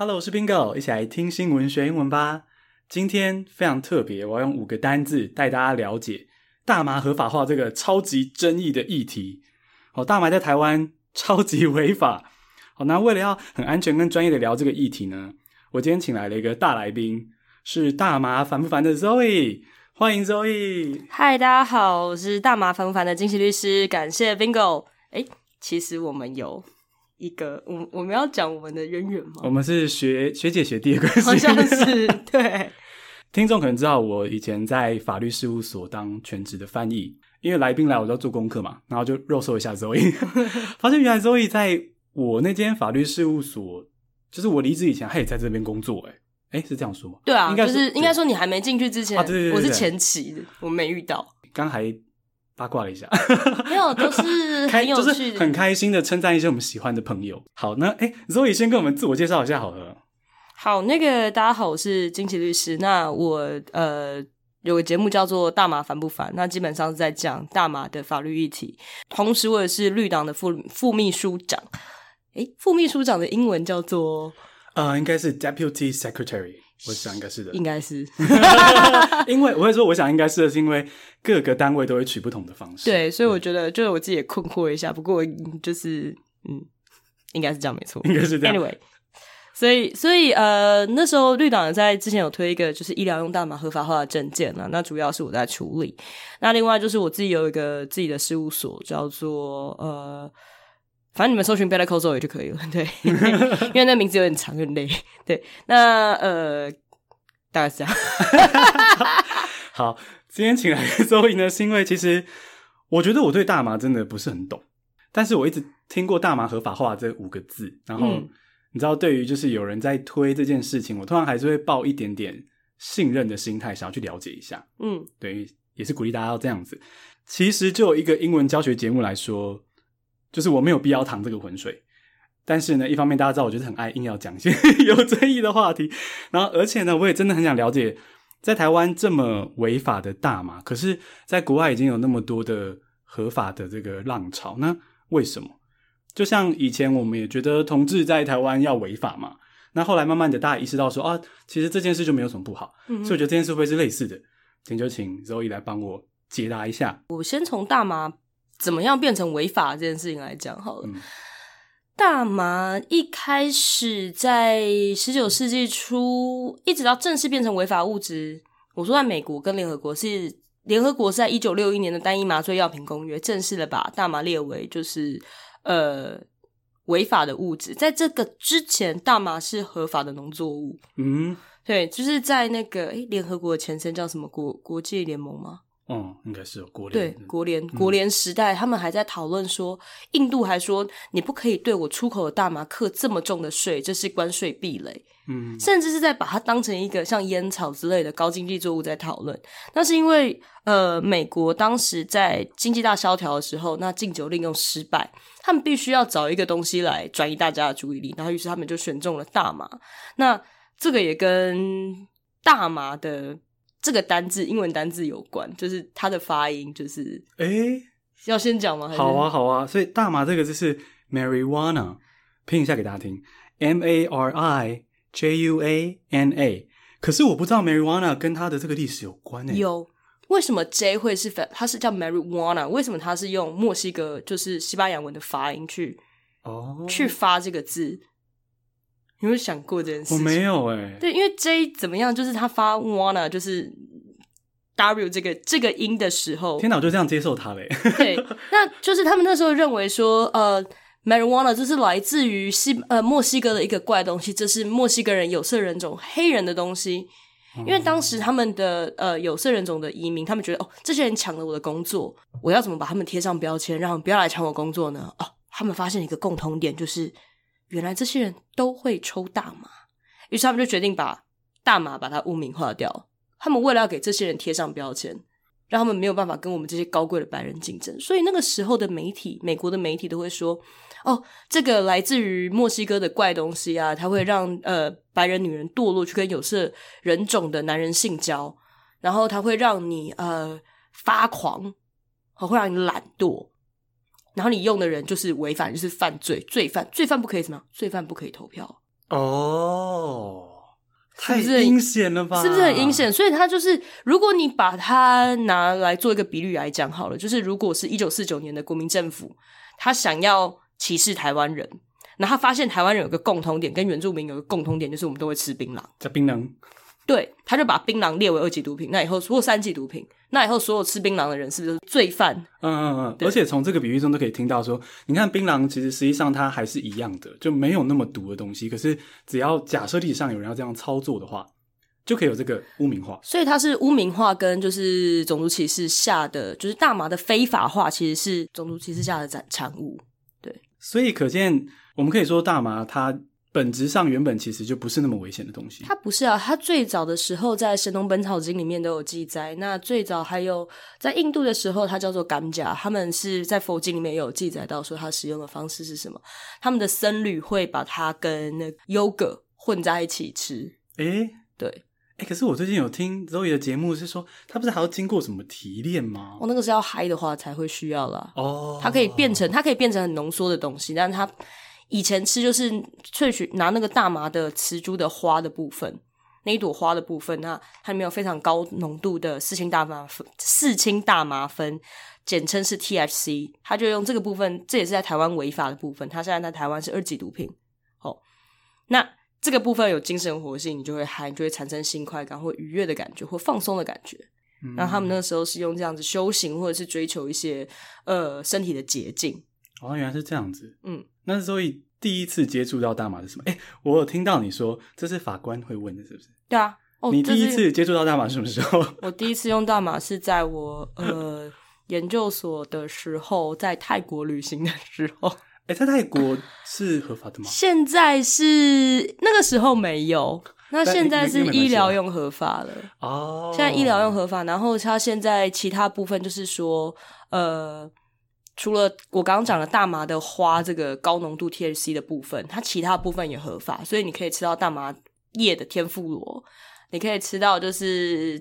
Hello，我是 Bingo，一起来听新闻学英文吧。今天非常特别，我要用五个单字带大家了解大麻合法化这个超级争议的议题。好，大麻在台湾超级违法。好，那为了要很安全跟专业的聊这个议题呢，我今天请来了一个大来宾，是大麻烦不烦的 Zoe，欢迎 Zoe。嗨，大家好，我是大麻烦不烦的菁琪律师，感谢 Bingo。诶，其实我们有。一个，我我们要讲我们的渊源吗？我们是学学姐学弟的关系，好像是 对。听众可能知道，我以前在法律事务所当全职的翻译，因为来宾来，我都要做功课嘛，然后就肉搜一下 Zoe，发现原来 Zoe 在我那间法律事务所，就是我离职以前，他也在这边工作、欸，哎，哎，是这样说吗？对啊，应该就是应该说你还没进去之前，啊、对对对对对，我是前期的，我没遇到，刚还。八卦了一下，没有，都是 很有趣的，就是很开心的称赞一些我们喜欢的朋友。好，那哎，Zoe 先跟我们自我介绍一下好了。好，那个大家好，我是金奇律师。那我呃有个节目叫做《大麻烦不烦》，那基本上是在讲大麻的法律议题。同时，我也是绿党的副副秘书长。哎，副秘书长的英文叫做呃，应该是 Deputy Secretary。我想应该是的，应该是，因为我会说，我想应该是的，是因为各个单位都会取不同的方式。对，所以我觉得就是我自己也困惑一下。不过就是，嗯，应该是这样，没错，应该是这样。Anyway，所以所以呃，那时候绿党在之前有推一个就是医疗用大麻合法化的政见啊，那主要是我在处理。那另外就是我自己有一个自己的事务所，叫做呃。反正你们搜寻 Better Call Zoe 就可以了，对，因为那名字有点长，有点累。对，那呃，大概是这样。好，今天请来的 Zoe 呢，是因为其实我觉得我对大麻真的不是很懂，但是我一直听过大麻合法化这五个字，然后、嗯、你知道，对于就是有人在推这件事情，我通常还是会抱一点点信任的心态，想要去了解一下。嗯，对，也是鼓励大家要这样子。其实就有一个英文教学节目来说。就是我没有必要淌这个浑水，但是呢，一方面大家知道，我就是很爱硬要讲一些 有争议的话题，然后而且呢，我也真的很想了解，在台湾这么违法的大麻，可是在国外已经有那么多的合法的这个浪潮，那为什么？就像以前我们也觉得同志在台湾要违法嘛，那后来慢慢的大家意识到说啊，其实这件事就没有什么不好，嗯，所以我觉得这件事会是类似的，请就请 Zoe 来帮我解答一下。我先从大麻。怎么样变成违法这件事情来讲好了。嗯、大麻一开始在十九世纪初，一直到正式变成违法物质，我说在美国跟联合国是联合国是在一九六一年的单一麻醉药品公约正式的把大麻列为就是呃违法的物质。在这个之前，大麻是合法的农作物。嗯，对，就是在那个诶联合国的前身叫什么国国际联盟吗？哦，应该是有国联。对，国联国联时代，嗯，他们还在讨论说，印度还说你不可以对我出口的大麻课这么重的税，这是关税壁垒。嗯，甚至是在把它当成一个像烟草之类的高经济作物在讨论。那是因为呃，美国当时在经济大萧条的时候，那禁酒令又失败，他们必须要找一个东西来转移大家的注意力，然后于是他们就选中了大麻。那这个也跟大麻的。这个单字，英文单字有关，就是它的发音，就是诶，要先讲吗？好啊，好啊。所以大麻这个字是 marijuana，拼一下给大家听，M A R I J U A N A。可是我不知道 marijuana 跟它的这个历史有关诶。有，为什么 J 会是反？它是叫 marijuana，为什么它是用墨西哥就是西班牙文的发音去哦去发这个字？有没有想过这件事情？我没有哎、欸。对，因为 J 怎么样，就是他发 wanna，就是 W 这个这个音的时候，天哪，我就这样接受他嘞。对，那就是他们那时候认为说，呃，marijuana 这是来自于西呃墨西哥的一个怪东西，这是墨西哥人有色人种黑人的东西。因为当时他们的呃有色人种的移民，他们觉得哦，这些人抢了我的工作，我要怎么把他们贴上标签，让他们不要来抢我工作呢？哦，他们发现一个共同点，就是。原来这些人都会抽大麻，于是他们就决定把大麻把它污名化掉。他们为了要给这些人贴上标签，让他们没有办法跟我们这些高贵的白人竞争，所以那个时候的媒体，美国的媒体都会说：“哦，这个来自于墨西哥的怪东西啊，它会让呃白人女人堕落，去跟有色人种的男人性交，然后它会让你呃发狂，会让你懒惰。”然后你用的人就是违反，就是犯罪罪犯，罪犯不可以什么？罪犯不可以投票。哦太阴险了吧？是不是很阴险？所以他就是，如果你把它拿来做一个比率来讲好了，就是如果是一九四九年的国民政府，他想要歧视台湾人，然后他发现台湾人有个共同点，跟原住民有个共同点，就是我们都会吃槟榔，叫槟榔。对，他就把槟榔列为二级毒品。那以后所有三级毒品，那以后所有吃槟榔的人是不是罪犯？嗯嗯嗯。而且从这个比喻中都可以听到说，你看槟榔其实实际上它还是一样的，就没有那么毒的东西。可是只要假设历史上有人要这样操作的话，就可以有这个污名化。所以它是污名化跟就是种族歧视下的，就是大麻的非法化，其实是种族歧视下的产产物。对，所以可见我们可以说大麻它。本质上原本其实就不是那么危险的东西。它不是啊，它最早的时候在《神农本草经》里面都有记载。那最早还有在印度的时候，它叫做甘甲，他们是在佛经里面也有记载到说它使用的方式是什么。他们的僧侣会把它跟那个优格混在一起吃。诶、欸、对，诶可是我最近有听 Zoe 的节目是说，它不是还要经过什么提炼吗？哦，那个是要嗨的话才会需要啦。哦，它可以变成，它可以变成很浓缩的东西，但是它。以前吃就是萃取拿那个大麻的雌株的花的部分，那一朵花的部分，那它里面有非常高浓度的四氢大麻酚，四氢大麻酚，简称是 THC，它就用这个部分，这也是在台湾违法的部分，它现在在台湾是二级毒品。哦，那这个部分有精神活性，你就会嗨，你就会产生性快感或愉悦的感觉或放松的感觉。然后他们那个时候是用这样子修行，或者是追求一些呃身体的捷径。哦，原来是这样子。嗯，那所以第一次接触到大麻是什么？哎，我有听到你说这是法官会问的，是不是？对啊。哦，你第一次接触到大麻是什么时候？我第一次用大麻是在我呃研究所的时候，在泰国旅行的时候。哎，在泰国是合法的吗？现在是那个时候没有，那现在是医疗用合法了。哦，现在医疗用合法，然后它现在其他部分就是说呃。除了我刚刚讲的大麻的花这个高浓度 THC 的部分，它其他部分也合法，所以你可以吃到大麻叶的天妇罗，你可以吃到就是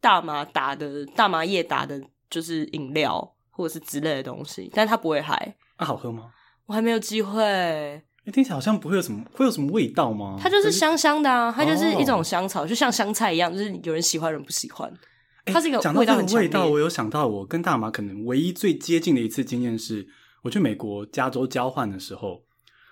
大麻打的大麻叶打的，就是饮料或者是之类的东西，但它不会嗨。啊，好喝吗？我还没有机会。听起来好像不会有什么，会有什么味道吗？它就是香香的啊，它就是一种香草，哦、就像香菜一样，就是有人喜欢，有人不喜欢。它是一个味道很强烈。味道，我有想到，我跟大麻可能唯一最接近的一次经验是，我去美国加州交换的时候，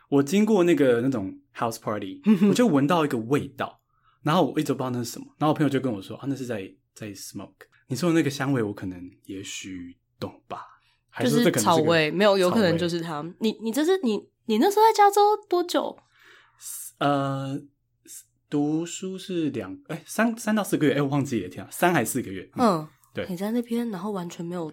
我经过那个那种 house party，我就闻到一个味道，然后我一直不知道那是什么，然后我朋友就跟我说啊，那是在在 smoke。你说的那个香味，我可能也许懂吧？还是，这可能是草味？没有，有可能就是它。你你这是你你那时候在加州多久？呃。读书是两哎三三到四个月哎我忘记了天啊三还是四个月嗯，嗯对。你在那边然后完全没有？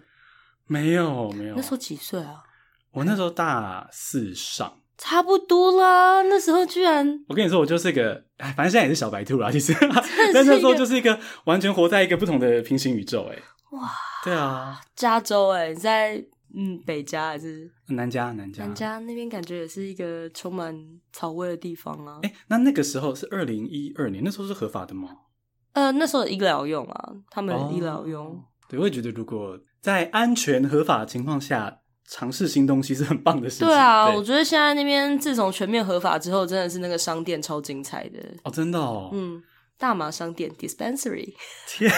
没有没有。那时候几岁啊？我那时候大四上。差不多啦那时候居然我跟你说我就是个哎反正现在也是小白兔啦其实。但那时候就是一个完全活在一个不同的平行宇宙哎。哇对啊。加州哎你在。嗯，北加还是南加？南加，南加那边感觉也是一个充满草味的地方啊。哎、欸，那那个时候是二零一二年，那时候是合法的吗？呃，那时候医疗用啊，他们医疗用、哦。对，我也觉得如果在安全合法的情况下尝试新东西是很棒的事情。对啊，对我觉得现在那边自从全面合法之后，真的是那个商店超精彩的哦，真的哦。嗯，大麻商店 dispensary。天。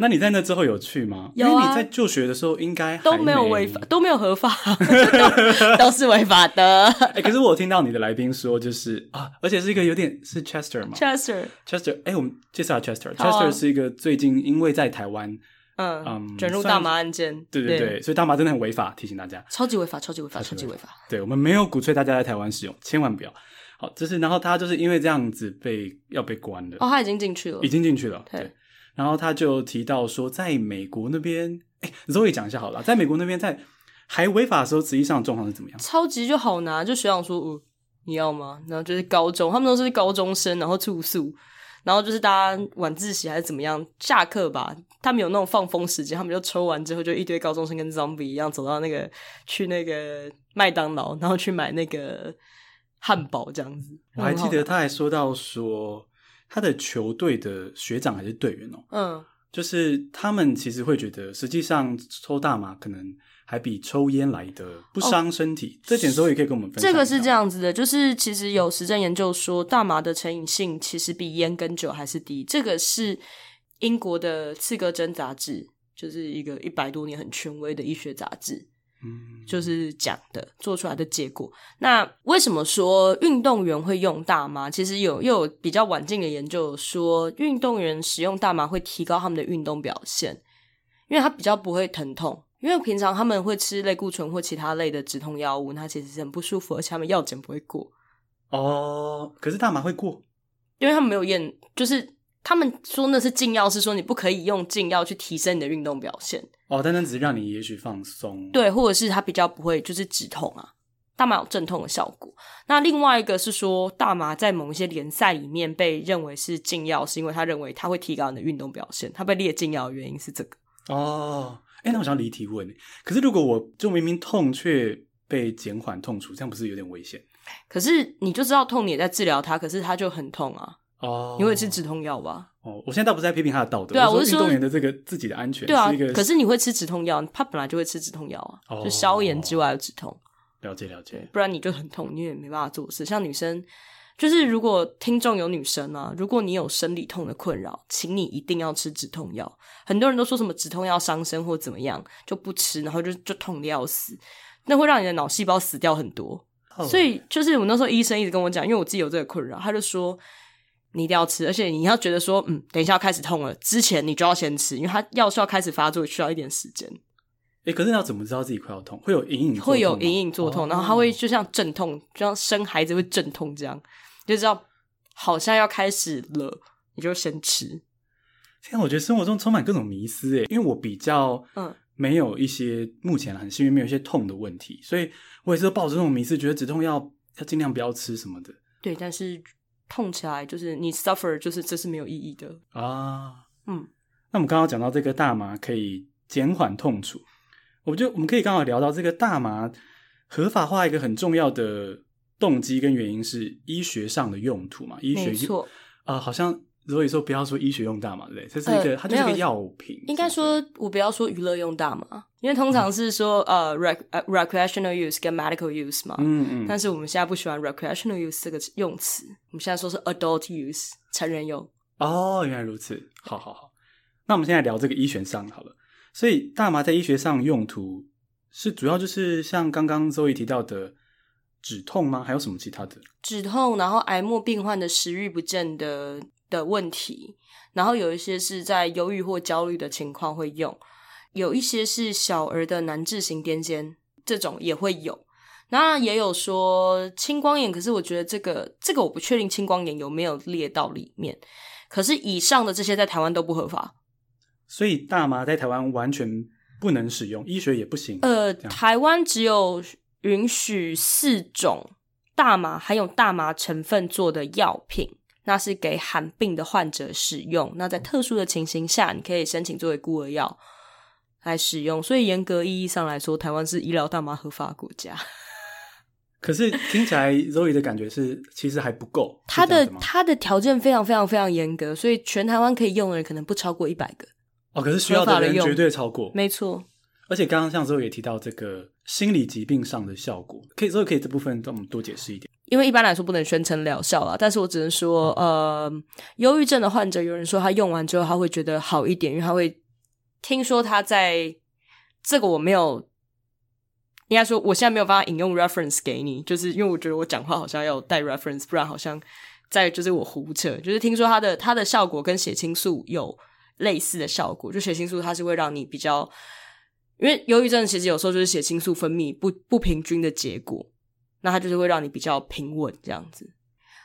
那你在那之后有去吗？有啊，因为你在就学的时候应该都没有违法，都没有合法，都，都是违法的。哎、欸，可是我有听到你的来宾说，就是啊，而且是一个有点是 Chester 吗？Chester，Chester，哎、欸，我们介绍下 Chester。Chester 是一个最近因为在台湾，嗯嗯，卷入大麻案件，对对对，对所以大麻真的很违法，提醒大家，超级违法，超级违法，超级违法。对，我们没有鼓吹大家在台湾使用，千万不要。好，就是然后他就是因为这样子被要被关了。哦，他已经进去了，已经进去了，对。对然后他就提到说，在美国那边，哎，Zoe 讲一下好了，在美国那边，在还违法的时候，实际上状况是怎么样？超级就好拿，就学长说，呃，你要吗？然后就是高中，他们都是高中生，然后住宿，然后就是大家晚自习还是怎么样，下课吧，他们有那种放风时间，他们就抽完之后，就一堆高中生跟 zombie 一样走到那个去那个麦当劳，然后去买那个汉堡这样子。我还记得他还说到说。他的球队的学长还是队员哦，嗯，就是他们其实会觉得，实际上抽大麻可能还比抽烟来的不伤身体。哦、这点时候也可以跟我们分享。这个是这样子的，就是其实有实证研究说，大麻的成瘾性其实比烟跟酒还是低。这个是英国的《刺胳针》杂志，就是一个一百多年很权威的医学杂志。嗯，就是讲的做出来的结果。那为什么说运动员会用大麻？其实有又有比较晚近的研究说，运动员使用大麻会提高他们的运动表现，因为他比较不会疼痛。因为平常他们会吃类固醇或其他类的止痛药物，那其实是很不舒服，而且他们药检不会过。哦，可是大麻会过，因为他们没有验，就是他们说那是禁药，是说你不可以用禁药去提升你的运动表现。哦，单单只是让你也许放松，对，或者是它比较不会就是止痛啊，大麻有镇痛的效果。那另外一个是说，大麻在某一些联赛里面被认为是禁药，是因为他认为它会提高你的运动表现。它被列禁药的原因是这个。哦，哎，那我想离题问，可是如果我就明明痛却被减缓痛楚，这样不是有点危险？可是你就知道痛，你也在治疗它，可是它就很痛啊。哦，你会吃止痛药吧？哦，我现在倒不是在批评他的道德，对啊，我是说运动员的这个自己的安全。对啊，可是你会吃止痛药，他本来就会吃止痛药啊，哦、就消炎之外的止痛。了解了解，不然你就很痛，你也没办法做事。像女生，就是如果听众有女生啊，如果你有生理痛的困扰，请你一定要吃止痛药。很多人都说什么止痛药伤身或怎么样，就不吃，然后就就痛的要死，那会让你的脑细胞死掉很多。哦、所以就是我那时候医生一直跟我讲，因为我自己有这个困扰，他就说。你一定要吃，而且你要觉得说，嗯，等一下要开始痛了，之前你就要先吃，因为它药效开始发作需要一点时间。诶，可是你要怎么知道自己快要痛？会有隐隐会有隐隐作痛，哦、然后它会就像阵痛，就像生孩子会阵痛这样，就知道好像要开始了，你就先吃。现在我觉得生活中充满各种迷思诶，因为我比较嗯没有一些目前很幸运没有一些痛的问题，所以我也是抱着这种迷思，觉得止痛药要尽量不要吃什么的。对，但是。痛起来就是你 suffer，就是这是没有意义的啊。嗯，那我们刚刚讲到这个大麻可以减缓痛楚，我觉得我们可以刚好聊到这个大麻合法化一个很重要的动机跟原因是医学上的用途嘛？医学错啊、呃，好像。所以说不要说医学用大麻，对不对？这是一个，呃、它就是个药品。应该说，我不要说娱乐用大麻，因为通常是说、嗯、呃，rec recreational use 跟 medical use 嘛。嗯嗯。但是我们现在不喜欢 recreational use 这个用词，我们现在说是 adult use 成人用。哦，原来如此。好好好，那我们现在聊这个医学上好了。所以大麻在医学上用途是主要就是像刚刚 Zoe 提到的止痛吗？还有什么其他的？止痛，然后癌末病患的食欲不振的。的问题，然后有一些是在忧郁或焦虑的情况会用，有一些是小儿的难治型癫痫，这种也会有。那也有说青光眼，可是我觉得这个这个我不确定青光眼有没有列到里面。可是以上的这些在台湾都不合法，所以大麻在台湾完全不能使用，医学也不行。呃，台湾只有允许四种大麻含有大麻成分做的药品。那是给罕病的患者使用。那在特殊的情形下，你可以申请作为孤儿药来使用。所以严格意义上来说，台湾是医疗大麻合法国家。可是听起来 Zoe 的感觉是，其实还不够。他的他的条件非常非常非常严格，所以全台湾可以用的人可能不超过一百个。哦，可是需要的人绝对超过，没错。而且刚刚像 Zoe 也提到这个心理疾病上的效果，可以 Zoe 可以这部分跟我们多解释一点。因为一般来说不能宣称疗效啦，但是我只能说，呃，忧郁症的患者有人说他用完之后他会觉得好一点，因为他会听说他在这个我没有，应该说我现在没有办法引用 reference 给你，就是因为我觉得我讲话好像要带 reference，不然好像在就是我胡扯，就是听说它的它的效果跟血清素有类似的效果，就血清素它是会让你比较，因为忧郁症其实有时候就是血清素分泌不不平均的结果。那它就是会让你比较平稳这样子，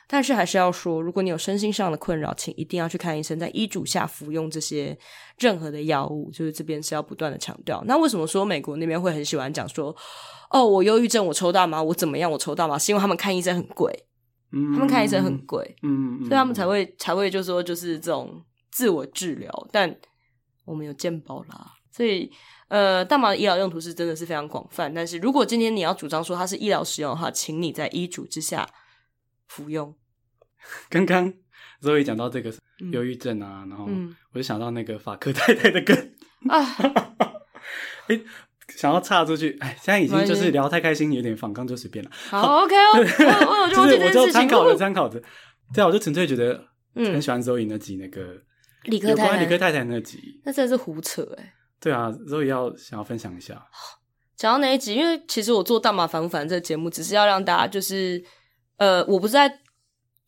但是还是要说，如果你有身心上的困扰，请一定要去看医生，在医嘱下服用这些任何的药物，就是这边是要不断的强调。那为什么说美国那边会很喜欢讲说，哦，我忧郁症，我抽大麻，我怎么样，我抽大麻，是因为他们看医生很贵，嗯，他们看医生很贵，嗯，所以他们才会才会就说就是这种自我治疗，但我们有健保啦，所以。呃，大麻的医疗用途是真的是非常广泛，但是如果今天你要主张说它是医疗使用的话，请你在医嘱之下服用。刚刚所以讲到这个忧郁症啊，然后我就想到那个法克太太的梗啊，哎，想要岔出去，哎，现在已经就是聊太开心，有点反抗就随便了。好，OK 哦，我就我就参考着参考着，对啊，我就纯粹觉得很喜欢 Zoe 那集那个理科太太，理科太太那集，那真的是胡扯哎。对啊，Zoe 要想要分享一下，讲到那一集，因为其实我做大麻反不反这个节目，只是要让大家就是，呃，我不是在。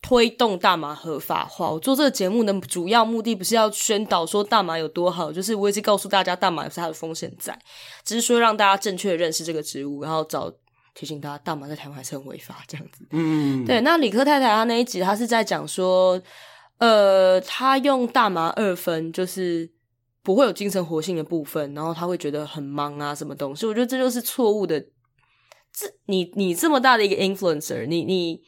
推动大麻合法化，我做这个节目的主要目的不是要宣导说大麻有多好，就是我也是告诉大家大麻有它的风险在，只是说让大家正确的认识这个植物，然后早提醒大家大麻在台湾还是很违法这样子。嗯，对。那理科太太她那一集，她是在讲说，呃，她用大麻二分，就是不会有精神活性的部分，然后他会觉得很忙啊，什么东西？我觉得这就是错误的。这你你这么大的一个 influencer，你你。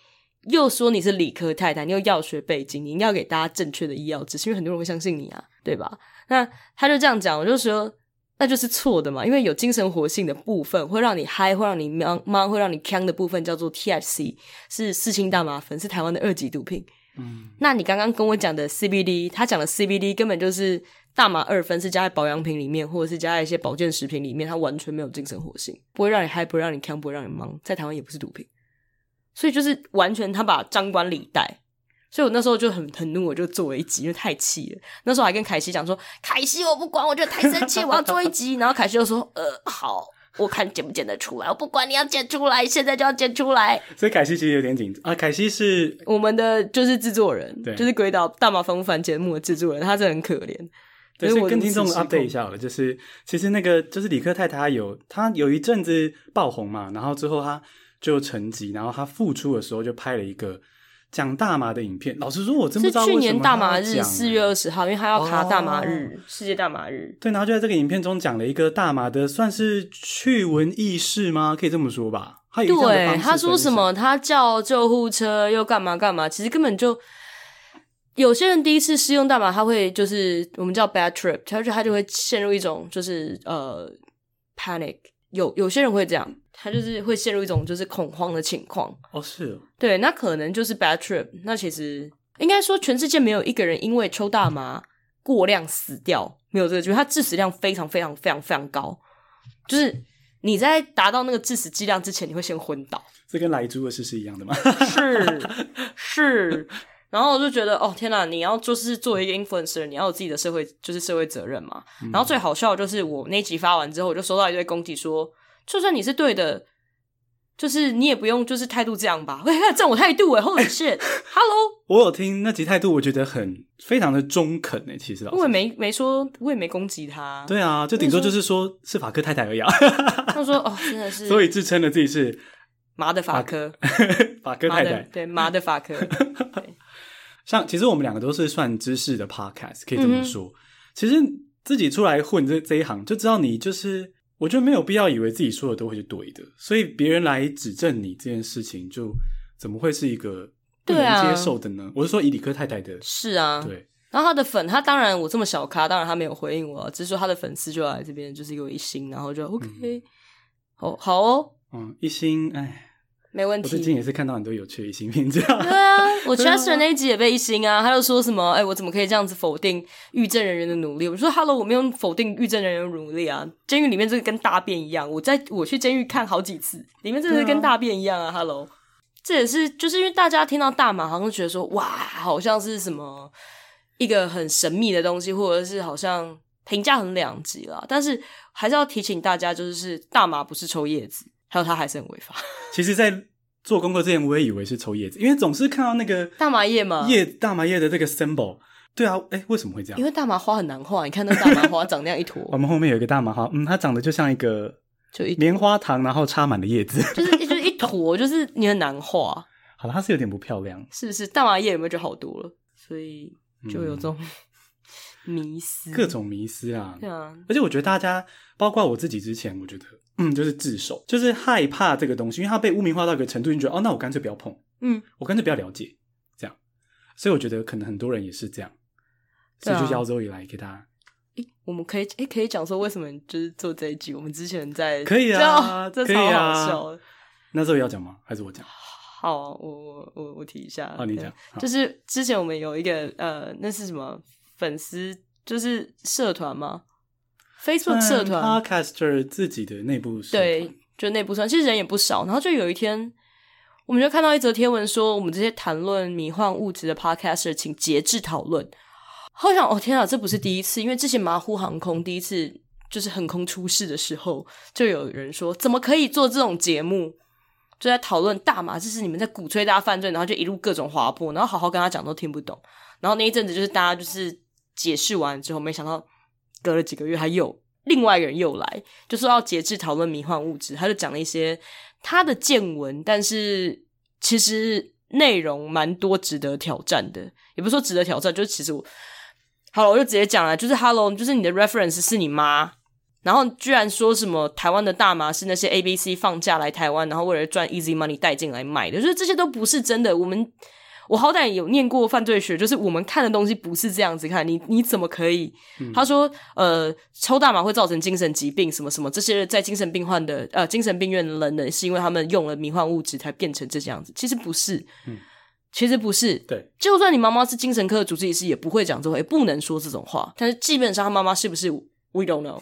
又说你是理科太太，你有药学背景，你应该要给大家正确的医药知识，因为很多人会相信你啊，对吧？那他就这样讲，我就说那就是错的嘛，因为有精神活性的部分会让你嗨，会让你忙忙，会让你锵的部分叫做 THC，是四氢大麻酚，是台湾的二级毒品。嗯，那你刚刚跟我讲的 CBD，他讲的 CBD 根本就是大麻二分，是加在保养品里面，或者是加在一些保健食品里面，它完全没有精神活性，不会让你嗨，不会让你锵，不会让你忙，在台湾也不是毒品。所以就是完全他把张冠李戴，所以我那时候就很很怒，我就做了一集，因为太气了。那时候还跟凯西讲说：“凯西，我不管，我觉得太生气，我要做一集。”然后凯西就说：“呃，好，我看剪不剪得出来，我不管你要剪出来，现在就要剪出来。”所以凯西其实有点紧张啊。凯西是我们的就是制作人，对，就是鬼岛大麻烦不烦节目的制作人，他真的很可怜。对，所以跟听众 update 一下好了，就是其实那个就是李克太太有他有一阵子爆红嘛，然后之后他。就沉寂，然后他复出的时候就拍了一个讲大麻的影片。老实说，我真不知道为什么。是去年大麻日四月二十号，因为他要爬大麻日，哦、世界大麻日。对，然后就在这个影片中讲了一个大麻的，算是趣闻轶事吗？可以这么说吧。对，他说什么？他叫救护车又干嘛干嘛？其实根本就有些人第一次试用大麻，他会就是我们叫 bad trip，他就他就会陷入一种就是呃 panic。有有些人会这样。他就是会陷入一种就是恐慌的情况哦，是哦，对，那可能就是 bad trip。那其实应该说，全世界没有一个人因为抽大麻过量死掉，没有这个，就是他致死量非常非常非常非常高。就是你在达到那个致死剂量之前，你会先昏倒。这跟莱猪的事是一样的吗？是是。然后我就觉得，哦天哪，你要就是作为一个 influencer，你要有自己的社会就是社会责任嘛。嗯、然后最好笑的就是我那集发完之后，我就收到一堆攻击说。就算你是对的，就是你也不用就是态度这样吧？喂，这种态度哎，Holy shit，Hello，我有听那集态度，我觉得很非常的中肯哎，其实老师我也没没说，我也没攻击他。对啊，就顶多就是说是法科太太而已。他说哦，真的是，所以自称了自己是麻的法科，法科太太，对，麻的法科。像其实我们两个都是算知识的 podcast，可以这么说。嗯、其实自己出来混这这一行，就知道你就是。我觉得没有必要以为自己说的都会是对的，所以别人来指正你这件事情，就怎么会是一个不能接受的呢？啊、我是说以理科太太的，是啊，对。然后他的粉，他当然我这么小咖，当然他没有回应我，只是说他的粉丝就来这边就是给我一星，然后就 OK，、嗯、好好哦，嗯，一星，哎。没问题。我最近也是看到很多有趣的一星评价。对啊，我 Chester 那一集也被一星啊，他就说什么，哎，我怎么可以这样子否定狱政人员的努力？我说，Hello，我没有否定狱政人员的努力啊，监狱里面这个跟大便一样。我在我去监狱看好几次，里面真的是跟大便一样啊。Hello，这也是就是因为大家听到大麻，好像觉得说，哇，好像是什么一个很神秘的东西，或者是好像评价很两极啦。但是还是要提醒大家，就是大麻不是抽叶子。还有它还是很违法。其实，在做功课之前，我也以为是抽叶子，因为总是看到那个大麻叶嘛，叶大麻叶的这个 symbol。对啊，哎，为什么会这样？因为大麻花很难画，你看那大麻花 长那样一坨。我们后面有一个大麻花，嗯，它长得就像一个就一棉花糖，然后插满了叶子，就是 就是一坨，就是你很难画。好了，它是有点不漂亮，是不是？大麻叶有没有就好多了？所以就有这种。嗯迷思，各种迷思啊！对啊，而且我觉得大家，包括我自己之前，我觉得，嗯，就是自首，就是害怕这个东西，因为它被污名化到一个程度，你觉得，哦，那我干脆不要碰，嗯，我干脆不要了解，这样。所以我觉得可能很多人也是这样，所以就邀 Zoe 来给大家。诶，我们可以，诶，可以讲说为什么就是做这一集？我们之前在可以啊，这超好笑。那 Zoe 要讲吗？还是我讲？好，我我我我提一下。好，你讲。就是之前我们有一个呃，那是什么粉丝？就是社团吗？Facebook 社团，Podcaster 自己的内部社团。对，就内部社团，其实人也不少。然后就有一天，我们就看到一则贴文说，我们这些谈论迷幻物质的 Podcaster，请节制讨论。好想，哦天啊，这不是第一次，因为之前马虎航空第一次就是横空出世的时候，就有人说，怎么可以做这种节目？就在讨论大麻，就是你们在鼓吹大家犯罪，然后就一路各种滑坡，然后好好跟他讲都听不懂。然后那一阵子就是大家就是解释完之后，没想到隔了几个月，还有另外一个人又来，就说要节制讨论迷幻物质，他就讲了一些他的见闻，但是其实内容蛮多值得挑战的，也不是说值得挑战，就是其实我好了，我就直接讲了，就是 Hello，就是你的 reference 是你妈。然后居然说什么台湾的大麻是那些 A B C 放假来台湾，然后为了赚 easy money 带进来卖的，就是这些都不是真的。我们我好歹有念过犯罪学，就是我们看的东西不是这样子看。你你怎么可以？嗯、他说呃，抽大麻会造成精神疾病，什么什么这些在精神病患的呃精神病院的人呢，是因为他们用了迷幻物质才变成这样子。其实不是，嗯，其实不是。对，就算你妈妈是精神科的主治医师，也不会讲这种话，也不能说这种话。但是基本上，他妈妈是不是？We don't know。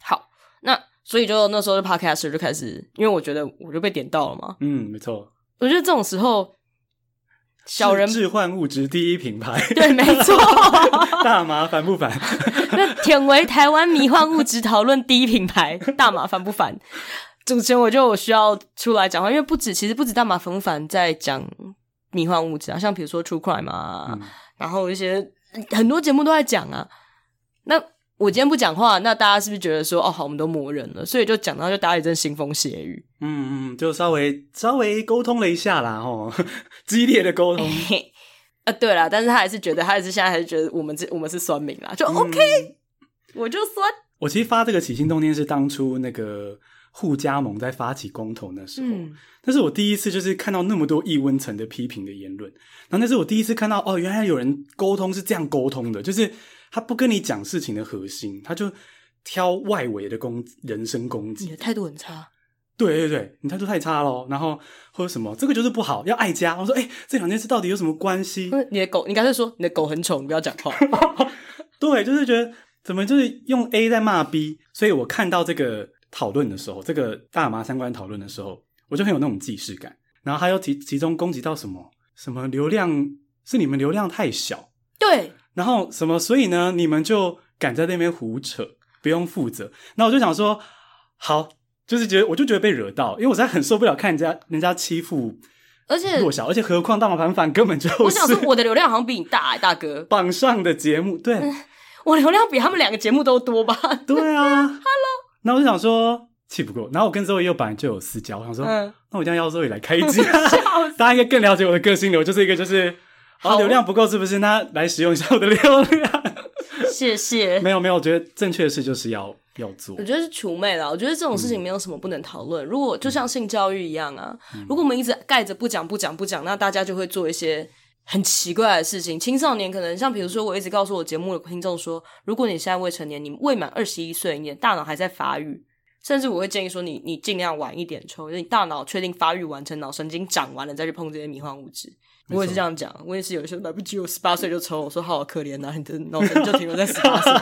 好那所以就那时候就 Podcaster 就开始，因为我觉得我就被点到了嘛。嗯，没错。我觉得这种时候，小人置换物质第一品牌，对，没错。大麻烦不烦？那舔为台湾迷幻物质讨论第一品牌，大麻烦不烦？主持人我就我需要出来讲话，因为不止，其实不止大麻烦不烦在讲迷幻物质啊，像比如说 True Crime 啊，嗯、然后一些很多节目都在讲啊，那。我今天不讲话，那大家是不是觉得说哦好，我们都磨人了？所以就讲到就打一阵腥风血雨，嗯嗯，就稍微稍微沟通了一下啦，吼，激烈的沟通。啊，对了，但是他还是觉得，他还是现在还是觉得我们这我们是酸民啦，就 OK，、嗯、我就酸。我其实发这个起心动念是当初那个互加盟在发起公投那时候，嗯、但是我第一次就是看到那么多易温层的批评的言论，然后那是我第一次看到哦，原来有人沟通是这样沟通的，就是。他不跟你讲事情的核心，他就挑外围的攻人身攻击。你的态度很差。对对对，你态度太差咯。然后或者什么，这个就是不好，要爱家。我说，哎、欸，这两件事到底有什么关系？你的狗，你刚才说你的狗很丑，你不要讲话。对，就是觉得怎么就是用 A 在骂 B。所以我看到这个讨论的时候，这个大麻相关讨论的时候，我就很有那种既视感。然后还有其其中攻击到什么什么流量是你们流量太小。对。然后什么？所以呢，你们就敢在那边胡扯，不用负责。那我就想说，好，就是觉得我就觉得被惹到，因为我实在很受不了看人家人家欺负，而且弱小，而且何况大麻烦烦根本就是。我想说，我的流量好像比你大，大哥。榜上的节目，对，我流量比他们两个节目都多吧？对啊，Hello。那我就想说，气不过。然后我跟 Zoe 又本来就有私交，我想说，嗯、那我一定要邀 Zoe 来开一集，大家应该更了解我的个性的。我就是一个就是。啊，流量不够是不是？那来使用一下我的流量。谢谢。没有没有，我觉得正确的事就是要要做。我觉得是除魅啦。我觉得这种事情没有什么不能讨论。嗯、如果就像性教育一样啊，嗯、如果我们一直盖着不讲不讲不讲，那大家就会做一些很奇怪的事情。青少年可能像比如说，我一直告诉我节目的听众说，如果你现在未成年，你未满二十一岁，你的大脑还在发育，甚至我会建议说你，你你尽量晚一点抽，因为、你大脑确定发育完成，脑神经长完了再去碰这些迷幻物质。我也是这样讲，我也是有一些来不及，我十八岁就抽，我说好可怜呐，你的脑子就停留在十八岁。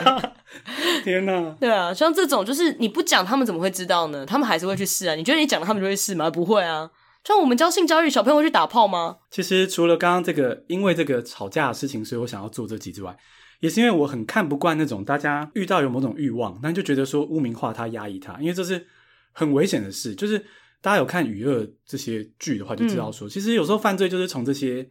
天哪！对啊，像这种就是你不讲，他们怎么会知道呢？他们还是会去试啊。你觉得你讲了，他们就会试吗？不会啊。像我们教性教育，小朋友会去打炮吗？其实除了刚刚这个，因为这个吵架的事情，所以我想要做这集之外，也是因为我很看不惯那种大家遇到有某种欲望，但就觉得说污名化他、压抑他，因为这是很危险的事，就是。大家有看《与恶》这些剧的话，就知道说，嗯、其实有时候犯罪就是从这些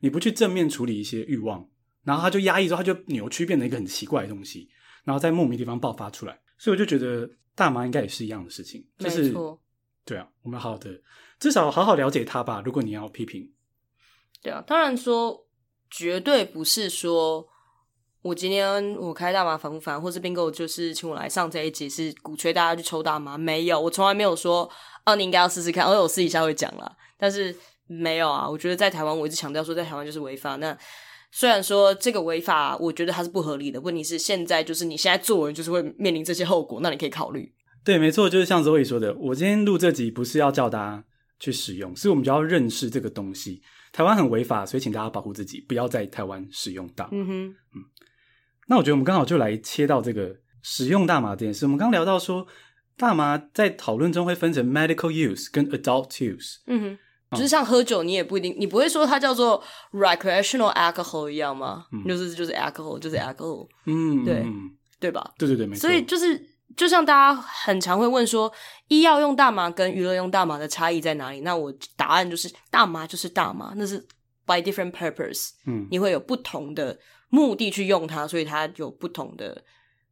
你不去正面处理一些欲望，然后他就压抑之后，他就扭曲变成一个很奇怪的东西，然后在莫名地方爆发出来。所以我就觉得大麻应该也是一样的事情，就是。对啊，我们好好的至少好好了解他吧。如果你要批评，对啊，当然说绝对不是说。我今天我开大麻烦不烦，或是 Bingo 就是请我来上这一集是鼓吹大家去抽大麻，没有，我从来没有说哦，你应该要试试看，我我私底下会讲啦，但是没有啊。我觉得在台湾，我一直强调说在台湾就是违法。那虽然说这个违法，我觉得它是不合理的。问题是现在就是你现在做人就是会面临这些后果，那你可以考虑。对，没错，就是像 Zoe 说的，我今天录这集不是要叫大家去使用，是我们就要认识这个东西。台湾很违法，所以请大家保护自己，不要在台湾使用大哼，嗯。那我觉得我们刚好就来切到这个使用大麻这件事。我们刚聊到说，大麻在讨论中会分成 medical use 跟 adult use。嗯哼。就是像喝酒，你也不一定，你不会说它叫做 recreational alcohol 一样吗？嗯、就是就是 alcohol，就是 alcohol，嗯，对，对吧？对对对，没错。所以就是，就像大家很常会问说，医药用大麻跟娱乐用大麻的差异在哪里？那我答案就是，大麻就是大麻，那是 by different purpose，嗯，你会有不同的目的去用它，所以它有不同的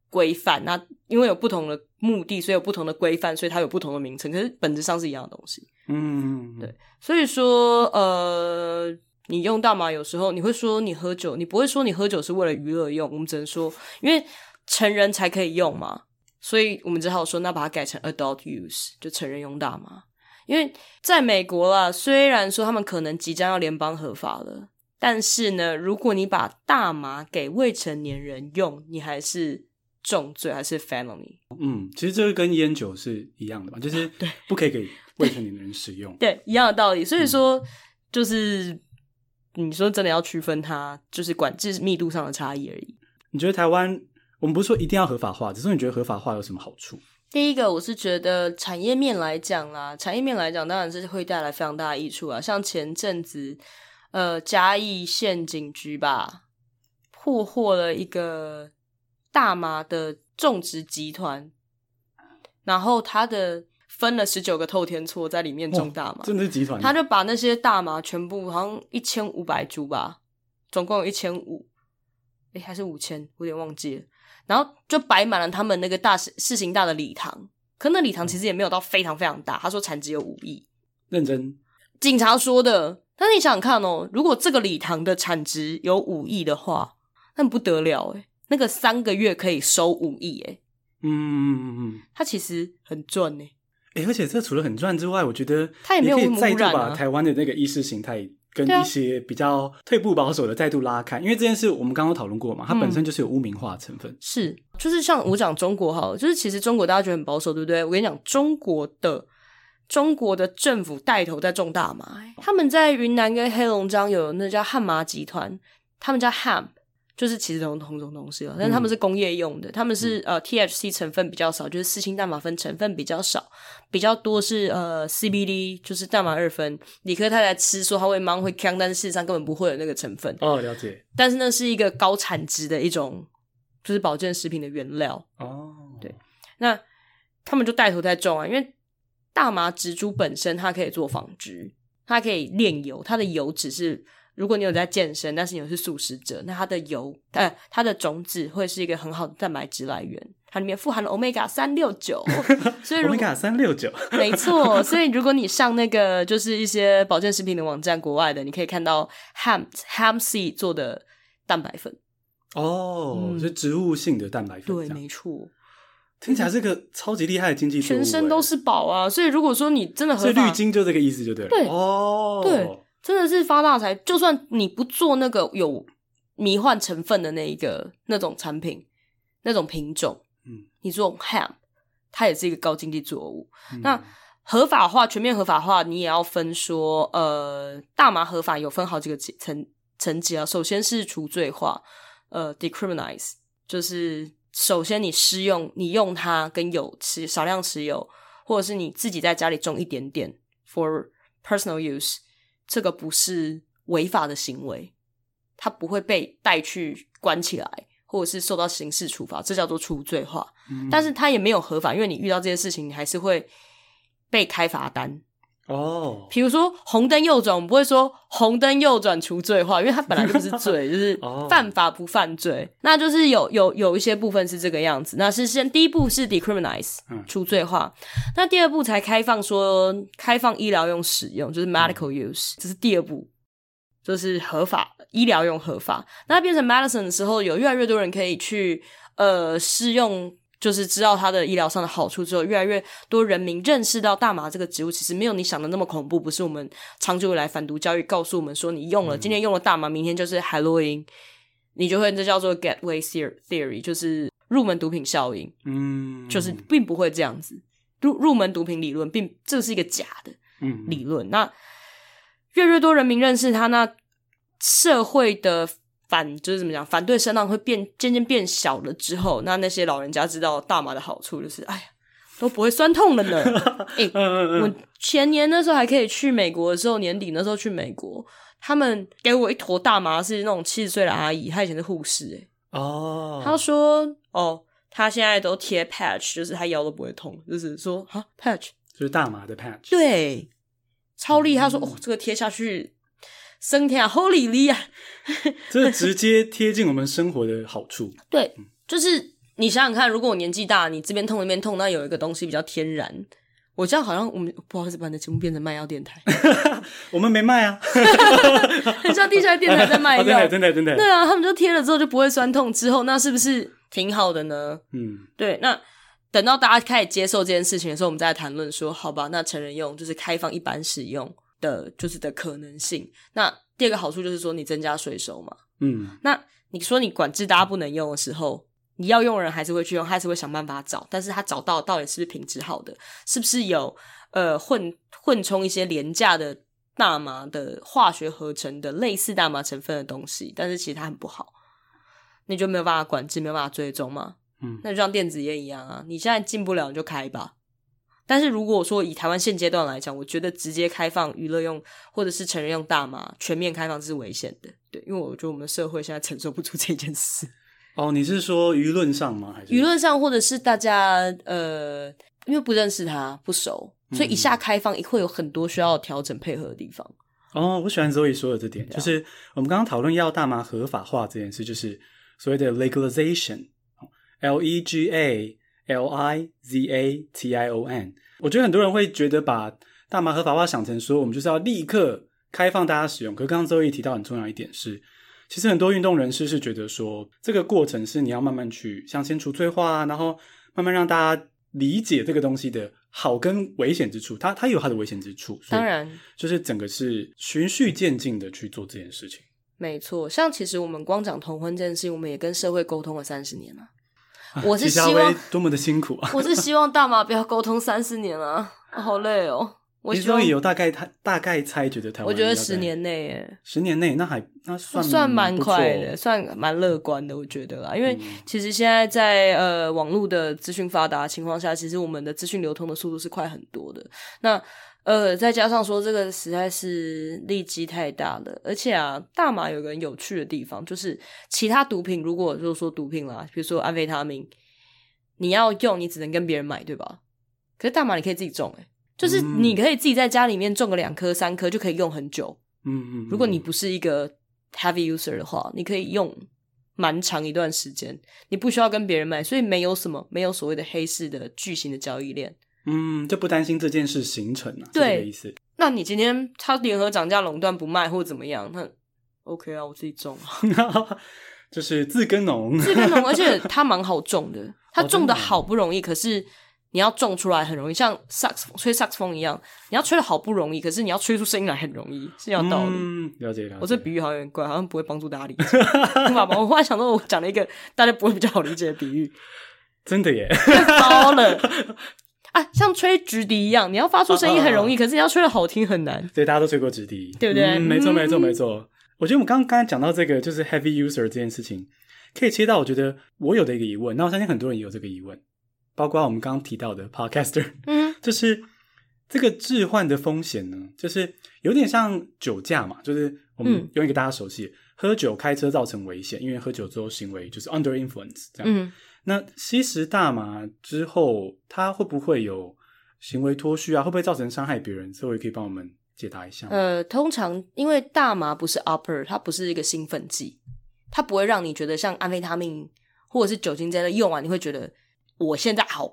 规范。那因为有不同的目的，所以有不同的规范，所以它有不同的名称，可是本质上是一样的东西。嗯，对，所以说，呃，你用大麻有时候你会说你喝酒，你不会说你喝酒是为了娱乐用，我们只能说，因为成人才可以用嘛，所以我们只好说，那把它改成 adult use，就成人用大麻。因为在美国啦，虽然说他们可能即将要联邦合法了，但是呢，如果你把大麻给未成年人用，你还是重罪，还是 felony。嗯，其实这个跟烟酒是一样的嘛，就是 对，不可以给。未成年人使用，对，一样的道理。所以说，嗯、就是你说真的要区分它，就是管制密度上的差异而已。你觉得台湾，我们不是说一定要合法化，只是你觉得合法化有什么好处？第一个，我是觉得产业面来讲啦，产业面来讲，当然是会带来非常大的益处啊。像前阵子，呃，嘉义县警局吧，破获了一个大麻的种植集团，然后他的。分了十九个透天厝在里面种大麻，真的是集团。他就把那些大麻全部好像一千五百株吧，总共有一千五，诶还是五千，我有点忘记了。然后就摆满了他们那个大事情大的礼堂，可那礼堂其实也没有到非常非常大。他说产值有五亿，认真。警察说的，但你想想看哦，如果这个礼堂的产值有五亿的话，那不得了诶，那个三个月可以收五亿诶。嗯嗯嗯嗯，他其实很赚呢。欸、而且这除了很赚之外，我觉得它也可以再度把台湾的那个意识形态跟一些比较退步保守的再度拉开，因为这件事我们刚刚讨论过嘛，它本身就是有污名化的成分。是，就是像我讲中国好了，就是其实中国大家觉得很保守，对不对？我跟你讲，中国的中国的政府带头在种大麻，他们在云南跟黑龙江有那叫汉麻集团，他们叫 Hemp。就是其实同同种东西了，但他们是工业用的，嗯、他们是呃 THC 成分比较少，就是四氢大麻酚成分比较少，比较多是呃 CBD，就是大麻二酚。理科太太吃说它会忙会呛，但是事实上根本不会有那个成分。哦，了解。但是那是一个高产值的一种，就是保健食品的原料。哦，对。那他们就带头在种啊，因为大麻植株本身它可以做纺织，它可以炼油，它的油脂是。如果你有在健身，但是你又是素食者，那它的油，呃，它的种子会是一个很好的蛋白质来源，它里面富含了 Omega 三六九，所以 Omega 三六九，没错。所以如果你上那个就是一些保健食品的网站，国外的，你可以看到 hemp seed 做的蛋白粉，哦，是、嗯、植物性的蛋白粉，对，没错。听起来是个超级厉害的经济，全身都是宝啊！所以如果说你真的很，所以绿金就这个意思，就对了，对，哦，对。真的是发大财，就算你不做那个有迷幻成分的那一个那种产品，那种品种，嗯，你做 hemp，它也是一个高经济作物。嗯、那合法化、全面合法化，你也要分说，呃，大麻合法有分好几个层层级啊。首先是除罪化，呃，decriminalize，就是首先你施用，你用它跟有持少量持有，或者是你自己在家里种一点点 for personal use。这个不是违法的行为，它不会被带去关起来，或者是受到刑事处罚，这叫做除罪化。嗯、但是它也没有合法，因为你遇到这些事情，你还是会被开罚单。哦，比如说红灯右转，我们不会说红灯右转除罪化，因为它本来就不是罪，就是犯法不犯罪。哦、那就是有有有一些部分是这个样子。那是先第一步是 decriminalize 除罪化，嗯、那第二步才开放说开放医疗用使用，就是 medical use，、嗯、这是第二步，就是合法医疗用合法。那变成 medicine 的时候，有越来越多人可以去呃试用。就是知道它的医疗上的好处之后，越来越多人民认识到大麻这个植物其实没有你想的那么恐怖，不是我们长久以来反毒教育告诉我们说，你用了、嗯、今天用了大麻，明天就是 Halloween，你就会这叫做 gateway theory，就是入门毒品效应。嗯，就是并不会这样子，入入门毒品理论并这是一个假的，理论。嗯、那越来越多人民认识它，那社会的反就是怎么讲，反对声浪会变渐渐变小了之后，那那些老人家知道大麻的好处，就是哎呀都不会酸痛了呢。哎、欸，我前年那时候还可以去美国的时候，年底那时候去美国，他们给我一坨大麻，是那种七十岁的阿姨，她以前是护士、欸，哎哦，她说哦，她现在都贴 patch，就是她腰都不会痛，就是说啊 patch 就是大麻的 patch，对，超厉害。她说哦，这个贴下去。生天啊，Holy 力啊！这直接贴近我们生活的好处。对，就是你想想看，如果我年纪大，你这边痛那边痛，那有一个东西比较天然。我这样好像我们不好意思把你的节目变成卖药电台。我们没卖啊，很像地下电台在卖药，真的真的真的。对啊，他们就贴了之后就不会酸痛，之后那是不是挺好的呢？嗯，对。那等到大家开始接受这件事情的时候，我们再来谈论说，好吧，那成人用就是开放一般使用。的就是的可能性。那第二个好处就是说，你增加税收嘛。嗯，那你说你管制大家不能用的时候，你要用人还是会去用，还是会想办法找。但是他找到到底是不是品质好的，是不是有呃混混充一些廉价的大麻的化学合成的类似大麻成分的东西，但是其实它很不好，你就没有办法管制，没有办法追踪嘛。嗯，那就像电子烟一样啊，你现在进不了，你就开吧。但是如果说以台湾现阶段来讲，我觉得直接开放娱乐用或者是成人用大麻全面开放是危险的，对，因为我觉得我们的社会现在承受不住这件事。哦，你是说舆论上吗？还是舆论上，或者是大家呃，因为不认识他不熟，所以一下开放会有很多需要调整配合的地方。哦，我喜欢 Zoe 说的这点，就是我们刚刚讨论要大麻合法化这件事，就是所谓的 legalization，L E G A。L I Z A T I O N，我觉得很多人会觉得把大麻合法化想成说，我们就是要立刻开放大家使用。可是刚刚周毅提到很重要一点是，其实很多运动人士是觉得说，这个过程是你要慢慢去像先除罪化，然后慢慢让大家理解这个东西的好跟危险之处。它它有它的危险之处，当然就是整个是循序渐进的去做这件事情。没错，像其实我们光讲同婚这件事情，我们也跟社会沟通了三十年了。我是希望多么的辛苦啊！我是希望大麻不要沟通三四年了，好累哦。我希望有大概他大概猜觉得台湾，我觉得十年内，诶十年内那还那算算蛮快的，算蛮乐观的，我觉得啦。因为其实现在在呃网络的资讯发达情况下，其实我们的资讯流通的速度是快很多的。那呃，再加上说这个实在是利基太大了，而且啊，大麻有个很有趣的地方，就是其他毒品如果就是说毒品啦，比如说安非他命，你要用你只能跟别人买，对吧？可是大麻你可以自己种，诶就是你可以自己在家里面种个两颗三颗就可以用很久。嗯嗯，如果你不是一个 heavy user 的话，你可以用蛮长一段时间，你不需要跟别人买，所以没有什么没有所谓的黑市的巨型的交易链。嗯，就不担心这件事形成啊，对，这个意思。那你今天他联合涨价垄断不卖或者怎么样？那 OK 啊，我自己种，就是自耕农，自耕农，而且它蛮好种的，它种的好不容易，可是你要种出来很容易，像萨克斯吹萨克斯风一样，你要吹的好不容易，可是你要吹出声音来很容易，是这样道理。嗯，了解了解。我这比喻好像有点怪，好像不会帮助大家理解。爸爸，我忽然想到，我讲了一个大家不会比较好理解的比喻，真的耶，糟了。啊，像吹直笛一样，你要发出声音很容易，啊啊啊可是你要吹的好听很难。对，大家都吹过直笛，对不对？嗯、没错，没错，没错。我觉得我们刚刚才讲到这个，就是 heavy user 这件事情，可以切到我觉得我有的一个疑问。那我相信很多人也有这个疑问，包括我们刚刚提到的 podcaster，嗯，就是这个置换的风险呢，就是有点像酒驾嘛，就是我们用一个大家熟悉，嗯、喝酒开车造成危险，因为喝酒之后行为就是 under influence 这样。嗯那吸食大麻之后，他会不会有行为脱序啊？会不会造成伤害别人？这位可以帮我们解答一下。呃，通常因为大麻不是 upper，它不是一个兴奋剂，它不会让你觉得像安非他命或者是酒精这类用完你会觉得我现在好，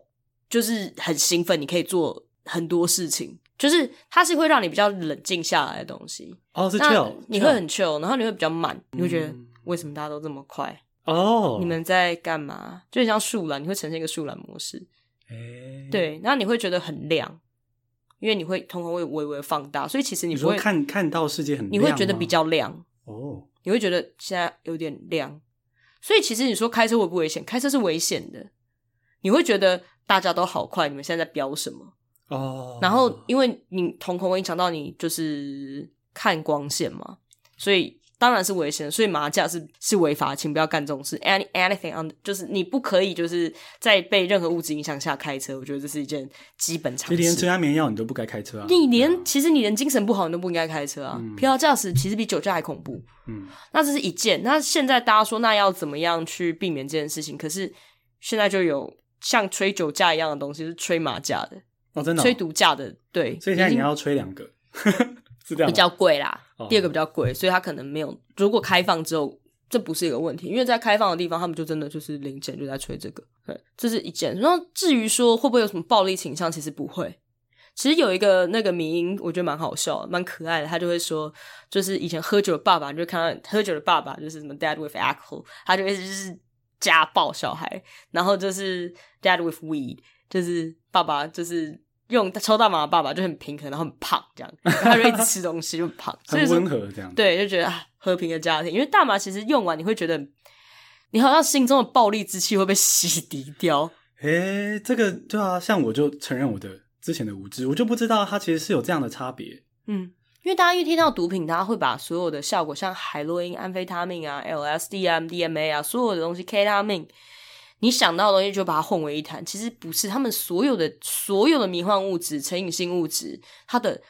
就是很兴奋，你可以做很多事情，就是它是会让你比较冷静下来的东西。哦，是 chill，你会很 chill，然后你会比较慢，你会觉得为什么大家都这么快？哦，oh. 你们在干嘛？就很像树懒，你会呈现一个树懒模式。欸、对，然后你会觉得很亮，因为你会瞳孔会微微放大，所以其实你不会看看到世界很亮，你会觉得比较亮哦。Oh. 你会觉得现在有点亮，所以其实你说开车危不危险？开车是危险的。你会觉得大家都好快，你们现在在飙什么？哦。然后因为你瞳孔会影响到你就是看光线嘛，所以。当然是危险，所以麻将是是违法，请不要干这种事。Any anything on，就是你不可以就是在被任何物质影响下开车。我觉得这是一件基本常识。其实连吃安眠药你都不该开车啊！你连、啊、其实你连精神不好你都不应该开车啊！疲劳驾驶其实比酒驾还恐怖。嗯，那这是一件。那现在大家说，那要怎么样去避免这件事情？可是现在就有像吹酒驾一样的东西，是吹麻驾的哦，真的、哦、吹毒驾的。对，所以现在你要吹两个。比较贵啦，第二个比较贵，所以他可能没有。如果开放之后，这不是一个问题，因为在开放的地方，他们就真的就是零钱就在吹这个。对，这是一件。然后至于说会不会有什么暴力倾向，其实不会。其实有一个那个迷音，我觉得蛮好笑，蛮可爱的。他就会说，就是以前喝酒的爸爸，你就看到喝酒的爸爸就是什么 dad with alcohol，他就会就是家暴小孩，然后就是 dad with weed，就是爸爸就是。用抽大麻的爸爸就很平衡，然后很胖，这样他就一直吃东西就很胖，很温和这样。对，就觉得啊，和平的家庭。因为大麻其实用完你会觉得，你好像心中的暴力之气会被洗涤掉。诶、欸，这个对啊，像我就承认我的之前的无知，我就不知道它其实是有这样的差别。嗯，因为大家一听到毒品，大家会把所有的效果，像海洛因、安非他命啊、LSD 啊、MDMA 啊，所有的东西，K 他命。你想到的东西就把它混为一谈，其实不是。他们所有的所有的迷幻物质、成瘾性物质，它的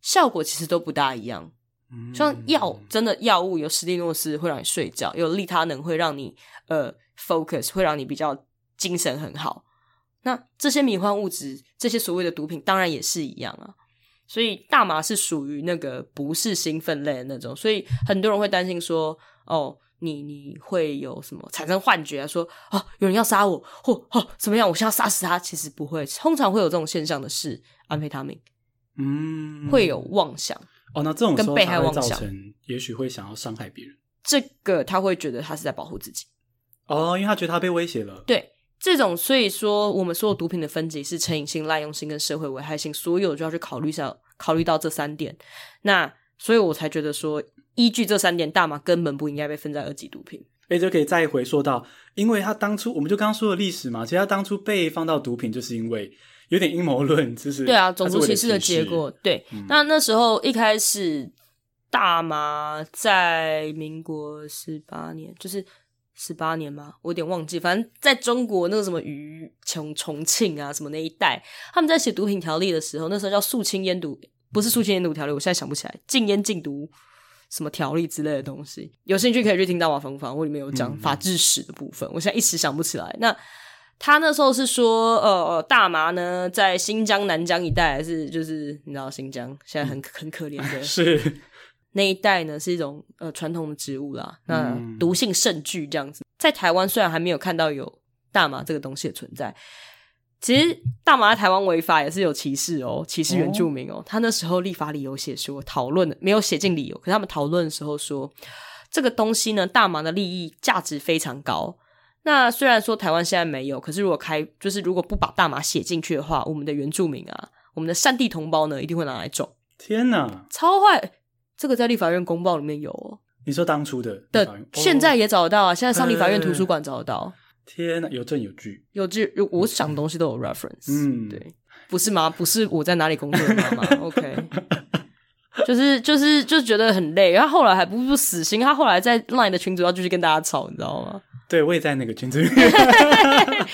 效果其实都不大一样。嗯，像药，真的药物有史蒂诺斯会让你睡觉，有利他能会让你呃 focus，会让你比较精神很好。那这些迷幻物质，这些所谓的毒品，当然也是一样啊。所以大麻是属于那个不是兴奋类的那种，所以很多人会担心说，哦。你你会有什么产生幻觉啊？说啊，有人要杀我，或哦怎么样？我现在要杀死他？其实不会，通常会有这种现象的是安非他命，嗯，会有妄想哦。那这种跟被害妄想，也许会想要伤害别人。这个他会觉得他是在保护自己哦，因为他觉得他被威胁了。对，这种所以说我们所有毒品的分级是成瘾性、滥用性跟社会危害性，所有就要去考虑一下，考虑到这三点。那所以我才觉得说。依据这三点，大麻根本不应该被分在二级毒品。哎，就可以再回溯到，因为他当初，我们就刚刚说的历史嘛，其实他当初被放到毒品，就是因为有点阴谋论，就是对啊，种族歧视的结果。对，嗯、那那时候一开始，大麻在民国十八年，就是十八年吗，我有点忘记，反正在中国那个什么余重重庆啊什么那一带，他们在写毒品条例的时候，那时候叫肃清烟毒，不是肃清烟毒条例，我现在想不起来，禁烟禁毒。什么条例之类的东西，有兴趣可以去听大麻风房，我里面有讲法制史的部分。嗯、我现在一时想不起来。那他那时候是说，呃，大麻呢，在新疆、南疆一带，还是就是你知道新疆现在很很可怜的，是那一带呢，是一种呃传统的植物啦。那毒性甚巨，这样子，在台湾虽然还没有看到有大麻这个东西的存在。其实大麻在台湾违法也是有歧视哦，歧视原住民哦。哦他那时候立法理由写说，讨论的没有写进理由，可是他们讨论的时候说，这个东西呢，大麻的利益价值非常高。那虽然说台湾现在没有，可是如果开，就是如果不把大麻写进去的话，我们的原住民啊，我们的山地同胞呢，一定会拿来种。天哪，超坏！这个在立法院公报里面有哦。你说当初的的，现在也找得到啊，现在上立法院图书馆找得到。天呐，有证有据，有据，我想东西都有 reference。嗯，对，不是吗？不是我在哪里工作的吗？OK，就是就是就觉得很累，然后后来还不是死心，他后来在 Line 的群主要继续跟大家吵，你知道吗？对，我也在那个群组里面。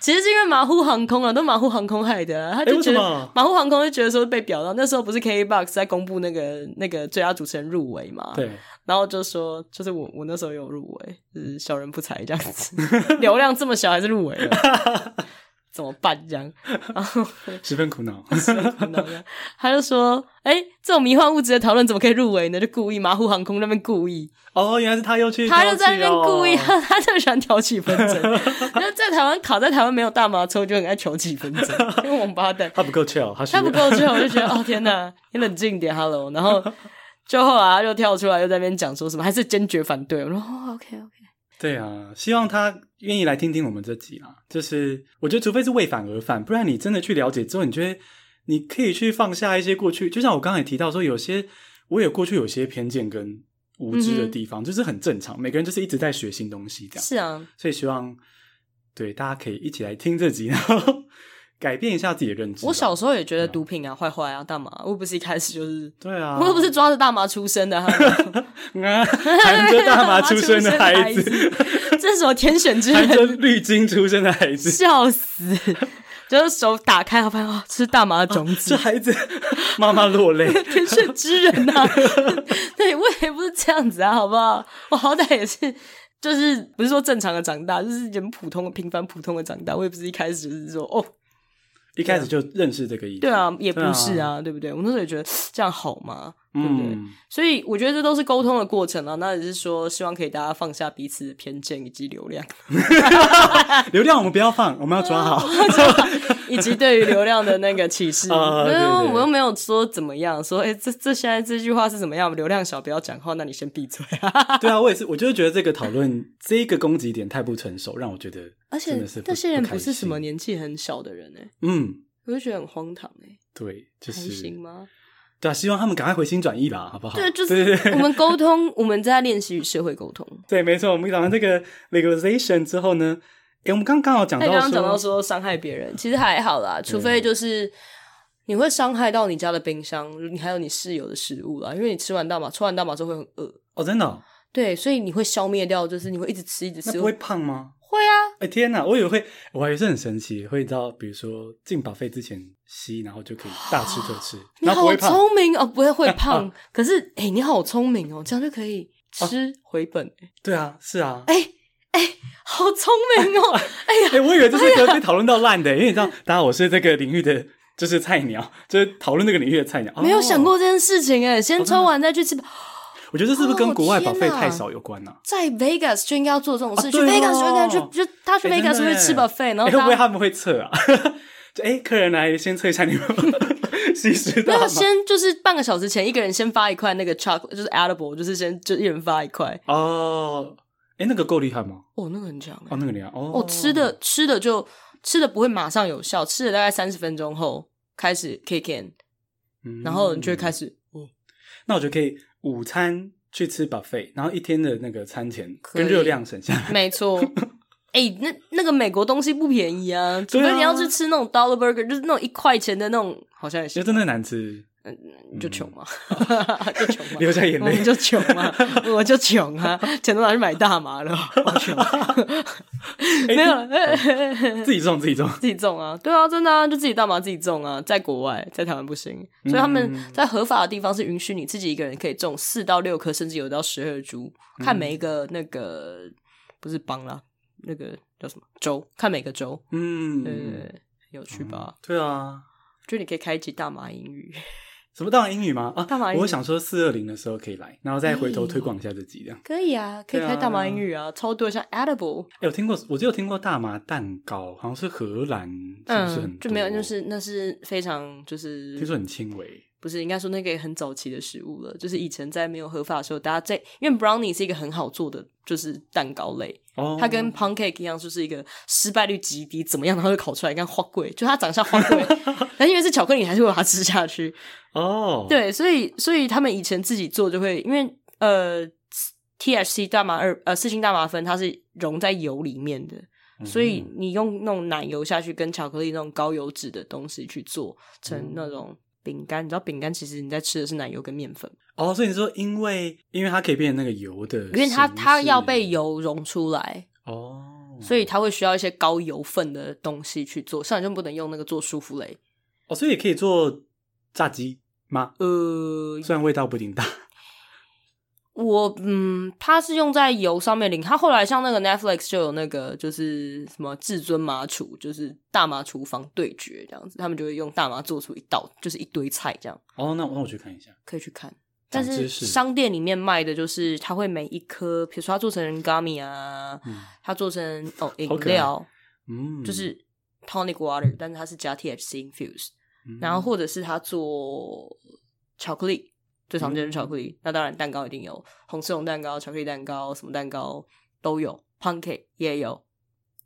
其实是因为马虎航空啊，都马虎航空害的，他就觉得马虎航空就觉得说被表到，那时候不是 KKBOX 在公布那个那个最佳主持人入围嘛？对。然后就说，就是我我那时候有入围，就是小人不才这样子，流量这么小还是入围了，怎么办这样？然后 十分苦恼，十分苦恼。他就说，哎，这种迷幻物质的讨论怎么可以入围呢？就故意马虎航空那边故意。哦，原来是他又去，他就在那边故意，他他就喜欢挑起纷争。然后在台湾考，在台湾没有大麻抽，就很爱挑起纷争，因为王八蛋。他不够 chill，他不够 chill，我就觉得哦天哪，你冷静点，Hello，然后。就后来他就跳出来，又在那边讲说什么，还是坚决反对。我说哦，OK OK。对啊，希望他愿意来听听我们这集啊。就是我觉得，除非是为反而反，不然你真的去了解之后，你觉得你可以去放下一些过去。就像我刚才提到说，有些我也过去有些偏见跟无知的地方，嗯、就是很正常。每个人就是一直在学新东西，这样。是啊，所以希望对大家可以一起来听这集，然后改变一下自己的认知。我小时候也觉得毒品啊坏坏啊，大麻，我不是一开始就是对啊，我又不是抓着大麻出生的，含着大麻出生的孩子，这是什么天选之人？含着绿金出生的孩子，笑死！就是手打开，发现哦，吃大麻的种子，这孩子 妈妈落泪，天选之人呐！对，我也不是这样子啊，好不好？我好歹也是。就是不是说正常的长大，就是很普通的、平凡普通的长大。我也不是一开始就是说哦，一开始就认识这个意思。对啊，也不是啊，对，啊对不对？我那时候也觉得 这样好吗？对不对？嗯、所以我觉得这都是沟通的过程啊。那也是说，希望可以大家放下彼此的偏见以及流量。流量我们不要放，我们要 抓好。以及对于流量的那个启示。啊、没有，我又没有说怎么样。说，哎、欸，这这现在这句话是怎么样？流量小不要讲话，那你先闭嘴。对啊，我也是，我就是觉得这个讨论这一个攻击点太不成熟，让我觉得，而且这些人不是什么年纪很小的人哎。嗯，我就觉得很荒唐哎。对，就是。行吗？对啊，希望他们赶快回心转意吧，好不好？对，就是我们沟通，我们在练习与社会沟通。对，没错。我们讲完这个 legalization 之后呢，哎，我们刚刚好讲到，刚刚讲到说伤害别人，其实还好啦，除非就是你会伤害到你家的冰箱，你还有你室友的食物啦，因为你吃完大麻，抽完大麻之后会很饿。哦，真的哦？对，所以你会消灭掉，就是你会一直吃，一直吃，那不会胖吗？会啊！哎天哪，我以为会，我还以为是很神奇，会知道，比如说进 buffet 之前吸，然后就可以大吃特吃，你好聪明哦，不会会 胖。可是哎，你好聪明哦，这样就可以吃回本。对啊，是啊。哎哎，好聪明哦！哎呀，哎，我以为这是可以讨论到烂的，因为你知道，大家我是这个领域的，就是菜鸟，就是讨论这个领域的菜鸟，没有想过这件事情哎，先抽完再去吃。我觉得这是不是跟国外保费太少有关呢？在 Vegas 就应该要做这种事，去 Vegas 就应该去，就他去 Vegas 会吃 buffet，然后会不会他们会测啊？就哎，客人来先测一下你们 吸食？先就是半个小时前，一个人先发一块那个 chocolate，就是 edible，就是先就一人发一块。哦，哎，那个够厉害吗？哦，那个很强。哦，那个厉害。哦，哦，吃的吃的就吃的不会马上有效，吃了大概三十分钟后开始 kick in，然后你就会开始。哦，那我觉得可以。午餐去吃 buffet，然后一天的那个餐钱跟热量省下来，没错。哎、欸，那那个美国东西不便宜啊，除非你要去吃那种 dollar burger，就是那种一块钱的那种，好像也是，真的难吃。嗯，你 就穷嘛，就穷嘛，流下眼泪，你就穷嘛，我就穷啊，钱都拿去买大麻了，好穷。没有，自己种，自己种，自己种啊，对啊，真的啊，就自己大麻自己种啊，在国外，在台湾不行，所以他们在合法的地方是允许你自己一个人可以种四到六颗，甚至有到十二株，看每一个那个不是邦啦，那个叫什么州，看每个州，嗯，对对对，有趣吧？对啊，就你可以开启大麻英语。什么大麻英语吗？啊，大马英语。我想说四二零的时候可以来，然后再回头推广一下自己这样。可以啊，可以开大麻英语啊，啊超多像 edible。哎、欸，我听过，我只有听过大麻蛋糕，好像是荷兰，是不是很、嗯、就没有，就是那是非常就是听说很轻微。不是，应该说那个也很早期的食物了。就是以前在没有合法的时候，大家在因为 brownie 是一个很好做的，就是蛋糕类。哦。它跟 pancake 一样，就是一个失败率极低，怎么样然后就烤出来，跟花贵，就它长像花贵，但因为是巧克力，你还是会把它吃下去。哦。对，所以所以他们以前自己做就会，因为呃，THC 大麻二呃四氢大麻酚它是溶在油里面的，嗯、所以你用那种奶油下去跟巧克力那种高油脂的东西去做成那种。饼干，你知道饼干其实你在吃的是奶油跟面粉。哦，所以你说因为因为它可以变成那个油的，因为它它要被油溶出来。哦，所以它会需要一些高油分的东西去做，像你就不能用那个做舒芙蕾。哦，所以也可以做炸鸡吗？呃，虽然味道不一定大。我嗯，它是用在油上面淋。它后来像那个 Netflix 就有那个，就是什么至尊麻厨，就是大麻厨房对决这样子。他们就会用大麻做出一道，就是一堆菜这样。哦，那我那我去看一下，可以去看。但是商店里面卖的就是，它会每一颗，比如说它做成 gummy 啊，嗯、它做成哦饮料，嗯，就是 tonic water，但是它是加 THC infused，、嗯、然后或者是它做巧克力。最常见的巧克力，嗯、那当然蛋糕一定有红丝绒蛋糕、巧克力蛋糕，什么蛋糕都有，pancake 也有。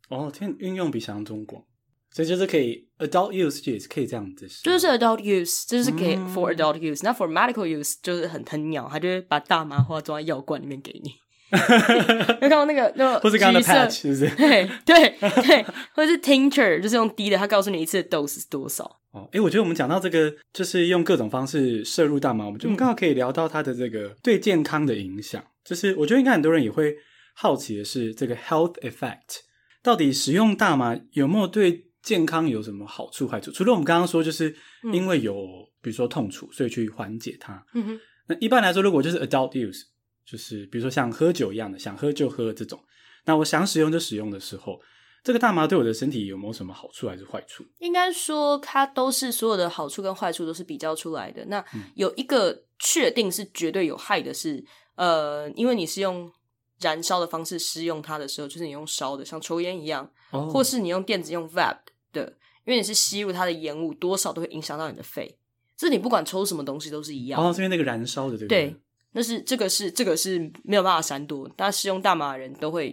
哦，天，运用比想象中广，所以就是可以 adult use 也是可以这样子，就是 adult use，就是可以 for adult use，那、嗯、for medical use 就是很很鸟，他就会把大麻花装在药罐里面给你。有看到那个那个，或是刚刚的 patch，是不是？对对对，或者是 tincture，就是用低的，他告诉你一次的 dose 是多少。哦，哎、欸，我觉得我们讲到这个，就是用各种方式摄入大麻，我们就刚好可以聊到它的这个对健康的影响。就是我觉得应该很多人也会好奇的是，这个 health effect 到底使用大麻有没有对健康有什么好处坏处？除了我们刚刚说，就是因为有比如说痛楚，所以去缓解它。嗯哼。那一般来说，如果就是 adult use。就是比如说像喝酒一样的，想喝就喝这种。那我想使用就使用的时候，这个大麻对我的身体有没有什么好处还是坏处？应该说它都是所有的好处跟坏处都是比较出来的。那有一个确定是绝对有害的是，呃，因为你是用燃烧的方式施用它的时候，就是你用烧的，像抽烟一样，哦、或是你用电子用 vape 的，因为你是吸入它的烟雾，多少都会影响到你的肺。这你不管抽什么东西都是一样。哦，是因为那个燃烧的，对不对？对。但是这个是这个是没有办法闪躲，大家使用大麻的人都会，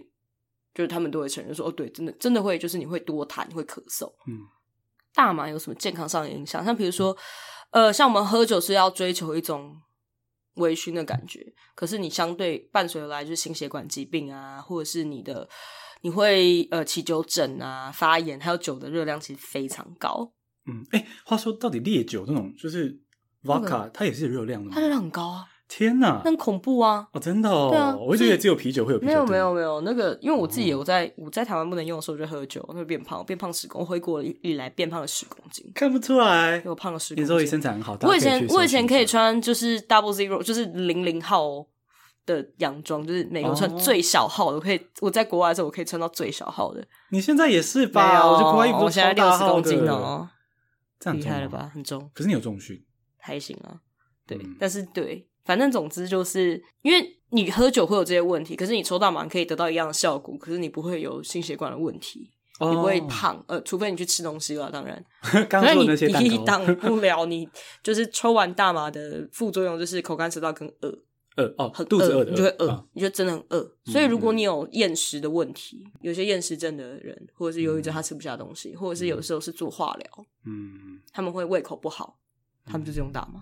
就是他们都会承认说，哦，对，真的真的会，就是你会多痰，会咳嗽。嗯，大麻有什么健康上的影响？像比如说，呃，像我们喝酒是要追求一种微醺的感觉，可是你相对伴随而来就是心血管疾病啊，或者是你的你会呃起酒疹啊、发炎，还有酒的热量其实非常高。嗯，哎，话说到底烈酒这种就是 vodka，它也是有热量的吗？它热量很高啊。天呐，很恐怖啊！哦，真的哦，对啊，我一直以为只有啤酒会有啤酒。没有没有没有，那个因为我自己有在我在台湾不能用的时候就喝酒，那会变胖，变胖十公，我回国以来变胖了十公斤，看不出来，我胖了十公斤。你说你身材很好，我以前我以前可以穿就是 double zero，就是零零号的洋装，就是美国穿最小号的，我可以我在国外的时候我可以穿到最小号的。你现在也是吧？我在国外我现在六十公斤哦，这样厉害了吧？很重，可是你有重训，还行啊。对，但是对。反正总之就是，因为你喝酒会有这些问题，可是你抽大麻可以得到一样的效果，可是你不会有心血管的问题，哦、你不会胖，呃，除非你去吃东西了，当然。刚刚说的那些你你挡不了，你就是抽完大麻的副作用就是口干舌燥跟饿，饿哦，肚子饿的，你就会饿，哦、你就真的很饿。所以如果你有厌食的问题，有些厌食症的人，或者是忧郁症，他吃不下东西，嗯、或者是有时候是做化疗，嗯，他们会胃口不好，他们就是用大麻。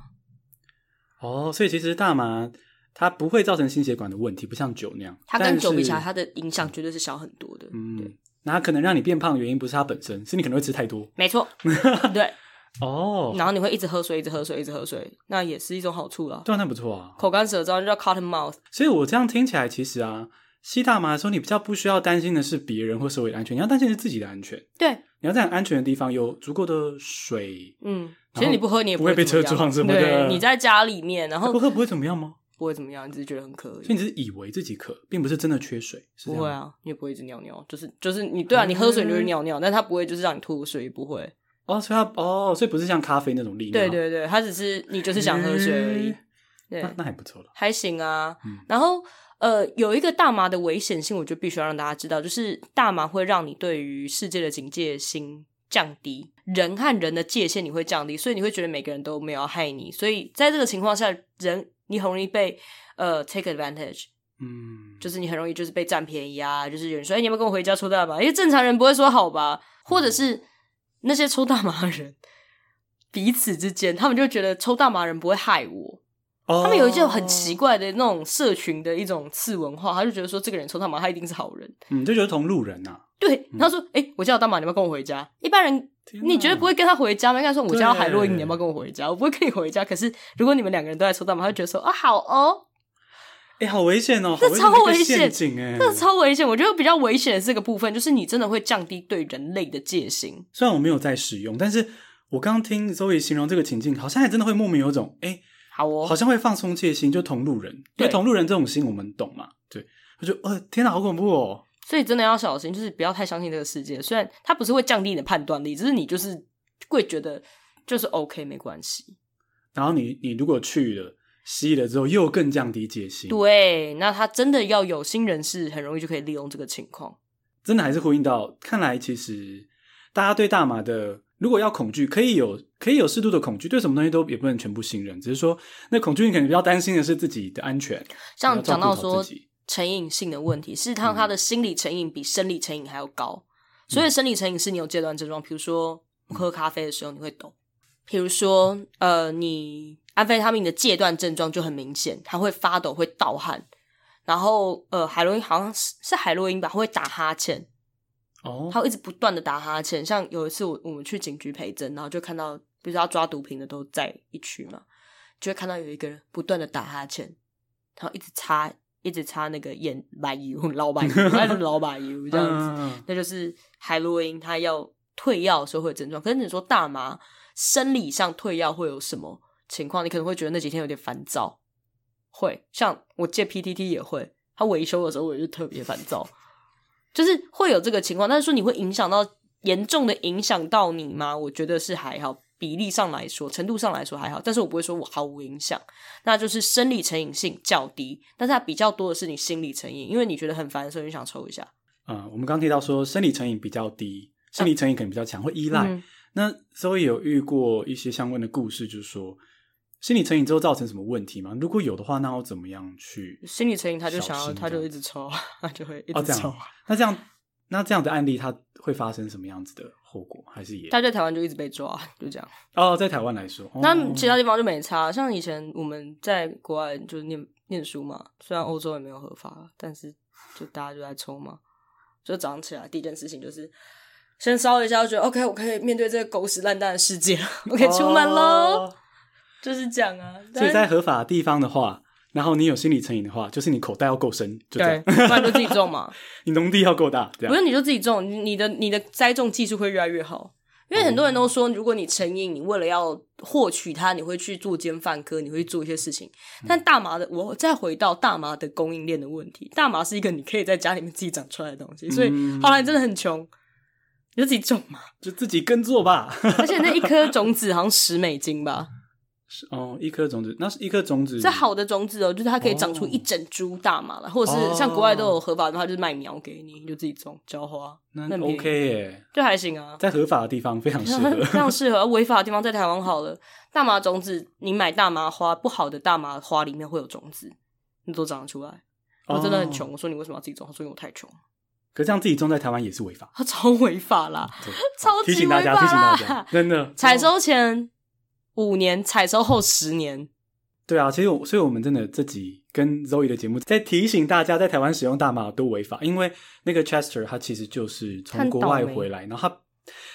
哦，所以其实大麻它不会造成心血管的问题，不像酒那样。它跟酒比起来，它的影响绝对是小很多的。嗯，那它可能让你变胖的原因不是它本身，是你可能会吃太多。没错，对。哦。然后你会一直喝水，一直喝水，一直喝水，那也是一种好处啦。对啊，那不错啊。口干舌燥就叫 cotton mouth。所以我这样听起来，其实啊，吸大麻的时候，你比较不需要担心的是别人或社会的安全，你要担心是自己的安全。对。你要在很安全的地方，有足够的水。嗯。其实你不喝，你也不会被车撞什么的。对，你在家里面，然后不喝不会怎么样吗？不会怎么样，你只是觉得很渴。所以你只是以为自己渴，并不是真的缺水。不会啊，你也不会一直尿尿，就是就是你对啊，你喝水你就会尿尿，但它不会就是让你吐水，不会。哦，所以它哦，所以不是像咖啡那种利尿。对对对，它只是你就是想喝水而已。对，那还不错了，还行啊。然后呃，有一个大麻的危险性，我就必须要让大家知道，就是大麻会让你对于世界的警戒心降低，人和人的界限你会降低，所以你会觉得每个人都没有要害你，所以在这个情况下，人你很容易被呃 take advantage，嗯，就是你很容易就是被占便宜啊，就是有人说，哎、欸，你要不要跟我回家抽大麻？因为正常人不会说好吧，或者是那些抽大麻的人彼此之间，他们就觉得抽大麻的人不会害我。他们有一种很奇怪的那种社群的一种次文化，他就觉得说这个人抽大麻，他一定是好人。嗯，就觉得同路人呐、啊。对，他说：“哎、欸，我家有大麻，你要不要跟我回家？”一般人，你绝对不会跟他回家吗？应该说：“我叫海洛因，你要不要跟我回家？”我不会跟你回家。可是如果你们两个人都在抽大麻，他就觉得说：“啊，好哦。”哎、欸，好危险哦！这超危险，哎，这超危险。我觉得比较危险的这个部分，就是你真的会降低对人类的戒心。虽然我没有在使用，但是我刚刚听 Zoe 形容这个情境，好像还真的会莫名有种哎。欸好哦，好像会放松戒心，就同路人，对因为同路人这种心我们懂嘛。对，我就呃，天哪，好恐怖哦！所以真的要小心，就是不要太相信这个世界。虽然它不是会降低你的判断力，只是你就是会觉得就是 OK 没关系。然后你你如果去了吸了之后，又更降低戒心。对，那他真的要有心人士，很容易就可以利用这个情况。真的还是呼应到，看来其实大家对大麻的。如果要恐惧，可以有可以有适度的恐惧，对什么东西都也不能全部信任。只是说，那恐惧你可能比较担心的是自己的安全。像讲到说成瘾性的问题，事实上他的心理成瘾比生理成瘾还要高。嗯、所以生理成瘾是你有戒断症状，比如说喝咖啡的时候你会抖，比如说呃，你安非他命的戒断症状就很明显，他会发抖，会盗汗。然后呃，海洛因好像是是海洛因吧，会打哈欠。哦，他会一直不断的打哈欠。像有一次我我们去警局陪诊，然后就看到，比如说要抓毒品的都在一区嘛，就会看到有一个人不断的打哈欠，然后一直擦一直擦那个眼白油，老白油 还是老白油这样子，嗯、那就是海洛因，他要退药的时候会有症状。可是你说大麻生理上退药会有什么情况？你可能会觉得那几天有点烦躁，会像我借 PTT 也会，他维修的时候我就特别烦躁。就是会有这个情况，但是说你会影响到严重的影响到你吗？我觉得是还好，比例上来说，程度上来说还好，但是我不会说我毫无影响。那就是生理成瘾性较低，但是它比较多的是你心理成瘾，因为你觉得很烦的时候，你想抽一下。嗯，我们刚提到说生理成瘾比较低，生理成瘾可能比较强，会依赖。嗯、那所以有遇过一些相关的故事，就是说。心理成瘾之后造成什么问题吗？如果有的话，那要怎么样去？心理成瘾他就想要，他就一直抽，他就会一直抽。哦、这那这样，那这样的案例，他会发生什么样子的后果？还是也？他在台湾就一直被抓，就这样。哦，在台湾来说，那其他地方就没差。像以前我们在国外就是念念书嘛，虽然欧洲也没有合法，但是就大家就在抽嘛。就早上起来第一件事情就是先烧一下，就觉得 OK，我可以面对这个狗屎烂蛋的世界，我可以出门喽。哦就是讲啊，所以在合法的地方的话，然后你有心理成瘾的话，就是你口袋要够深，就这样，对，不然就自己种嘛。你农地要够大，这样。不是你就自己种，你的你的栽种技术会越来越好。因为很多人都说，如果你成瘾，你为了要获取它，你会去做奸犯科，你会去做一些事情。但大麻的，我再回到大麻的供应链的问题，大麻是一个你可以在家里面自己长出来的东西，所以后来你真的很穷，你就自己种嘛，就自己耕作吧。而且那一颗种子好像十美金吧。哦，一颗种子，那是一颗种子是好的种子哦，就是它可以长出一整株大麻来，哦、或者是像国外都有合法的话，就是卖苗给你，你就自己种浇花，那 OK 耶，就还行啊，在合法的地方非常适合，非常适合。违法的地方在台湾好了，大麻种子你买大麻花，不好的大麻花里面会有种子，你都长得出来。我真的很穷，哦、我说你为什么要自己种？他说因为我太穷。可这样自己种在台湾也是违法，他 超违法啦，超级违法，提醒大家，提醒大家，真的采收前。五年 采收后十年，对啊，其实我所以我们真的这集跟 Zoe 的节目在提醒大家，在台湾使用大麻都违法，因为那个 Chester 他其实就是从国外回来，然后他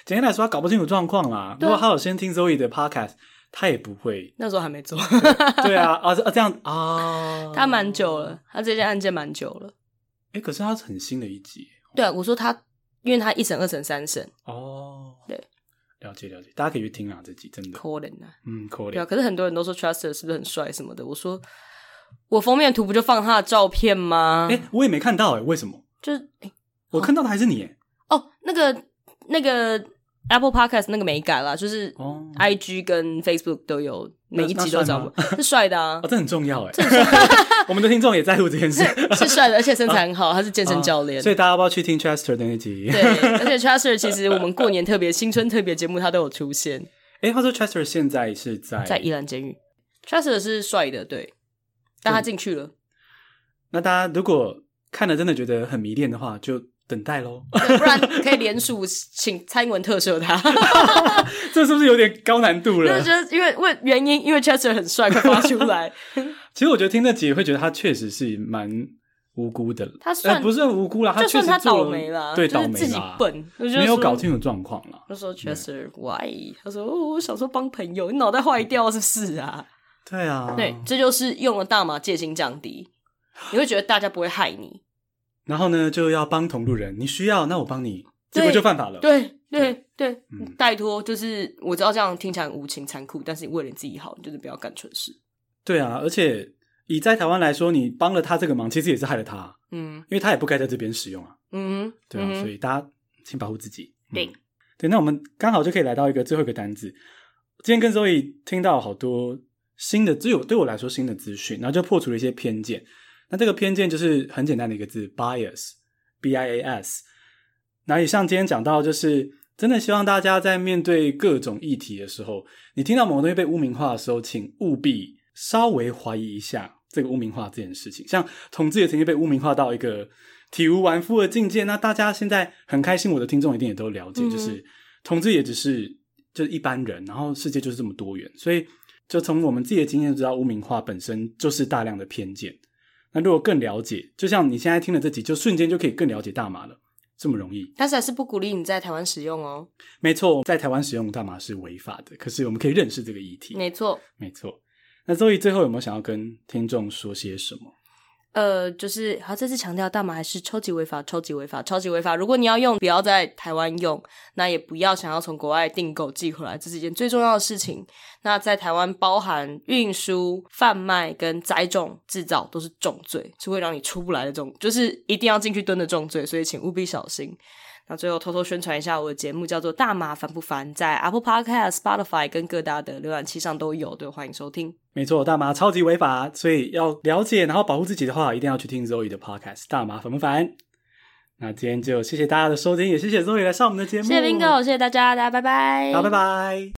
简单来说他搞不清楚状况啦。如果他有先听 Zoe 的 Podcast，他也不会那时候还没做。对，对啊，啊这样啊，他蛮久了，他这件案件蛮久了。哎，可是他是很新的一集。对啊，我说他，因为他一审、二审、三审哦，对。了解了解，大家可以去听啊，这集真的。可怜啊，嗯，可怜。对啊，可是很多人都说 Truster 是不是很帅什么的？我说，我封面图不就放他的照片吗？哎，我也没看到哎，为什么？就是，哎，我看到的还是你哎。哦，那个那个 Apple Podcast 那个没改啦，就是 IG 跟 Facebook 都有，每一集都找过，是帅的啊。哦，这很重要哎。我们的听众也在乎这件事，是帅的，而且身材很好，他是健身教练，所以大家要不要去听 Chester 的那集？对，而且 Chester 其实我们过年特别、新春特别节目他都有出现。哎，话说 Chester 现在是在在宜兰监狱，Chester 是帅的，对，但他进去了。那大家如果看了真的觉得很迷恋的话，就等待喽，不然可以联署请蔡英文特赦他。这是不是有点高难度了？就是因为问原因，因为 Chester 很帅，快发出来。其实我觉得听那集会觉得他确实是蛮无辜的，他算不是很无辜啦，他确实他倒霉了，对，倒霉自己笨，没有搞清楚状况了。他说 Chester why？他说我小时候帮朋友，你脑袋坏掉是不是啊？对啊，对，这就是用了大麻戒心降低，你会觉得大家不会害你，然后呢就要帮同路人，你需要那我帮你，结果就犯法了。对对对，拜托，就是我知道这样听起来无情残酷，但是你为了你自己好，你就是不要干蠢事。对啊，而且以在台湾来说，你帮了他这个忙，其实也是害了他。嗯，因为他也不该在这边使用啊。嗯，对啊，所以大家请保护自己。对，对，那我们刚好就可以来到一个最后一个单字。今天跟 Zoe 听到好多新的，只有对我来说新的资讯，然后就破除了一些偏见。那这个偏见就是很简单的一个字，bias，b i a s。那以上今天讲到，就是真的希望大家在面对各种议题的时候，你听到某个东西被污名化的时候，请务必。稍微怀疑一下这个污名化这件事情，像同志也曾经被污名化到一个体无完肤的境界。那大家现在很开心，我的听众一定也都了解，嗯、就是同志也只是就是一般人，然后世界就是这么多元。所以，就从我们自己的经验知道，污名化本身就是大量的偏见。那如果更了解，就像你现在听了这集，就瞬间就可以更了解大麻了，这么容易。但是还是不鼓励你在台湾使用哦。没错，在台湾使用大麻是违法的，可是我们可以认识这个议题。没错，没错。那 Zoe 最后有没有想要跟听众说些什么？呃，就是好，再次强调，大麻还是超级违法，超级违法，超级违法。如果你要用，不要在台湾用，那也不要想要从国外订购寄回来，这是一件最重要的事情。那在台湾，包含运输、贩卖跟栽种、制造都是重罪，是会让你出不来的重，就是一定要进去蹲的重罪，所以请务必小心。那最后偷偷宣传一下我的节目，叫做《大麻烦不烦》，在 Apple Podcast、Spotify 跟各大的浏览器上都有，都欢迎收听。没错，大麻超级违法，所以要了解然后保护自己的话，一定要去听 Zoe 的 Podcast《大麻烦不烦》。那今天就谢谢大家的收听，也谢谢 Zoe 来上我们的节目。谢谢 Bingo，谢谢大家，大家拜拜。好，拜拜。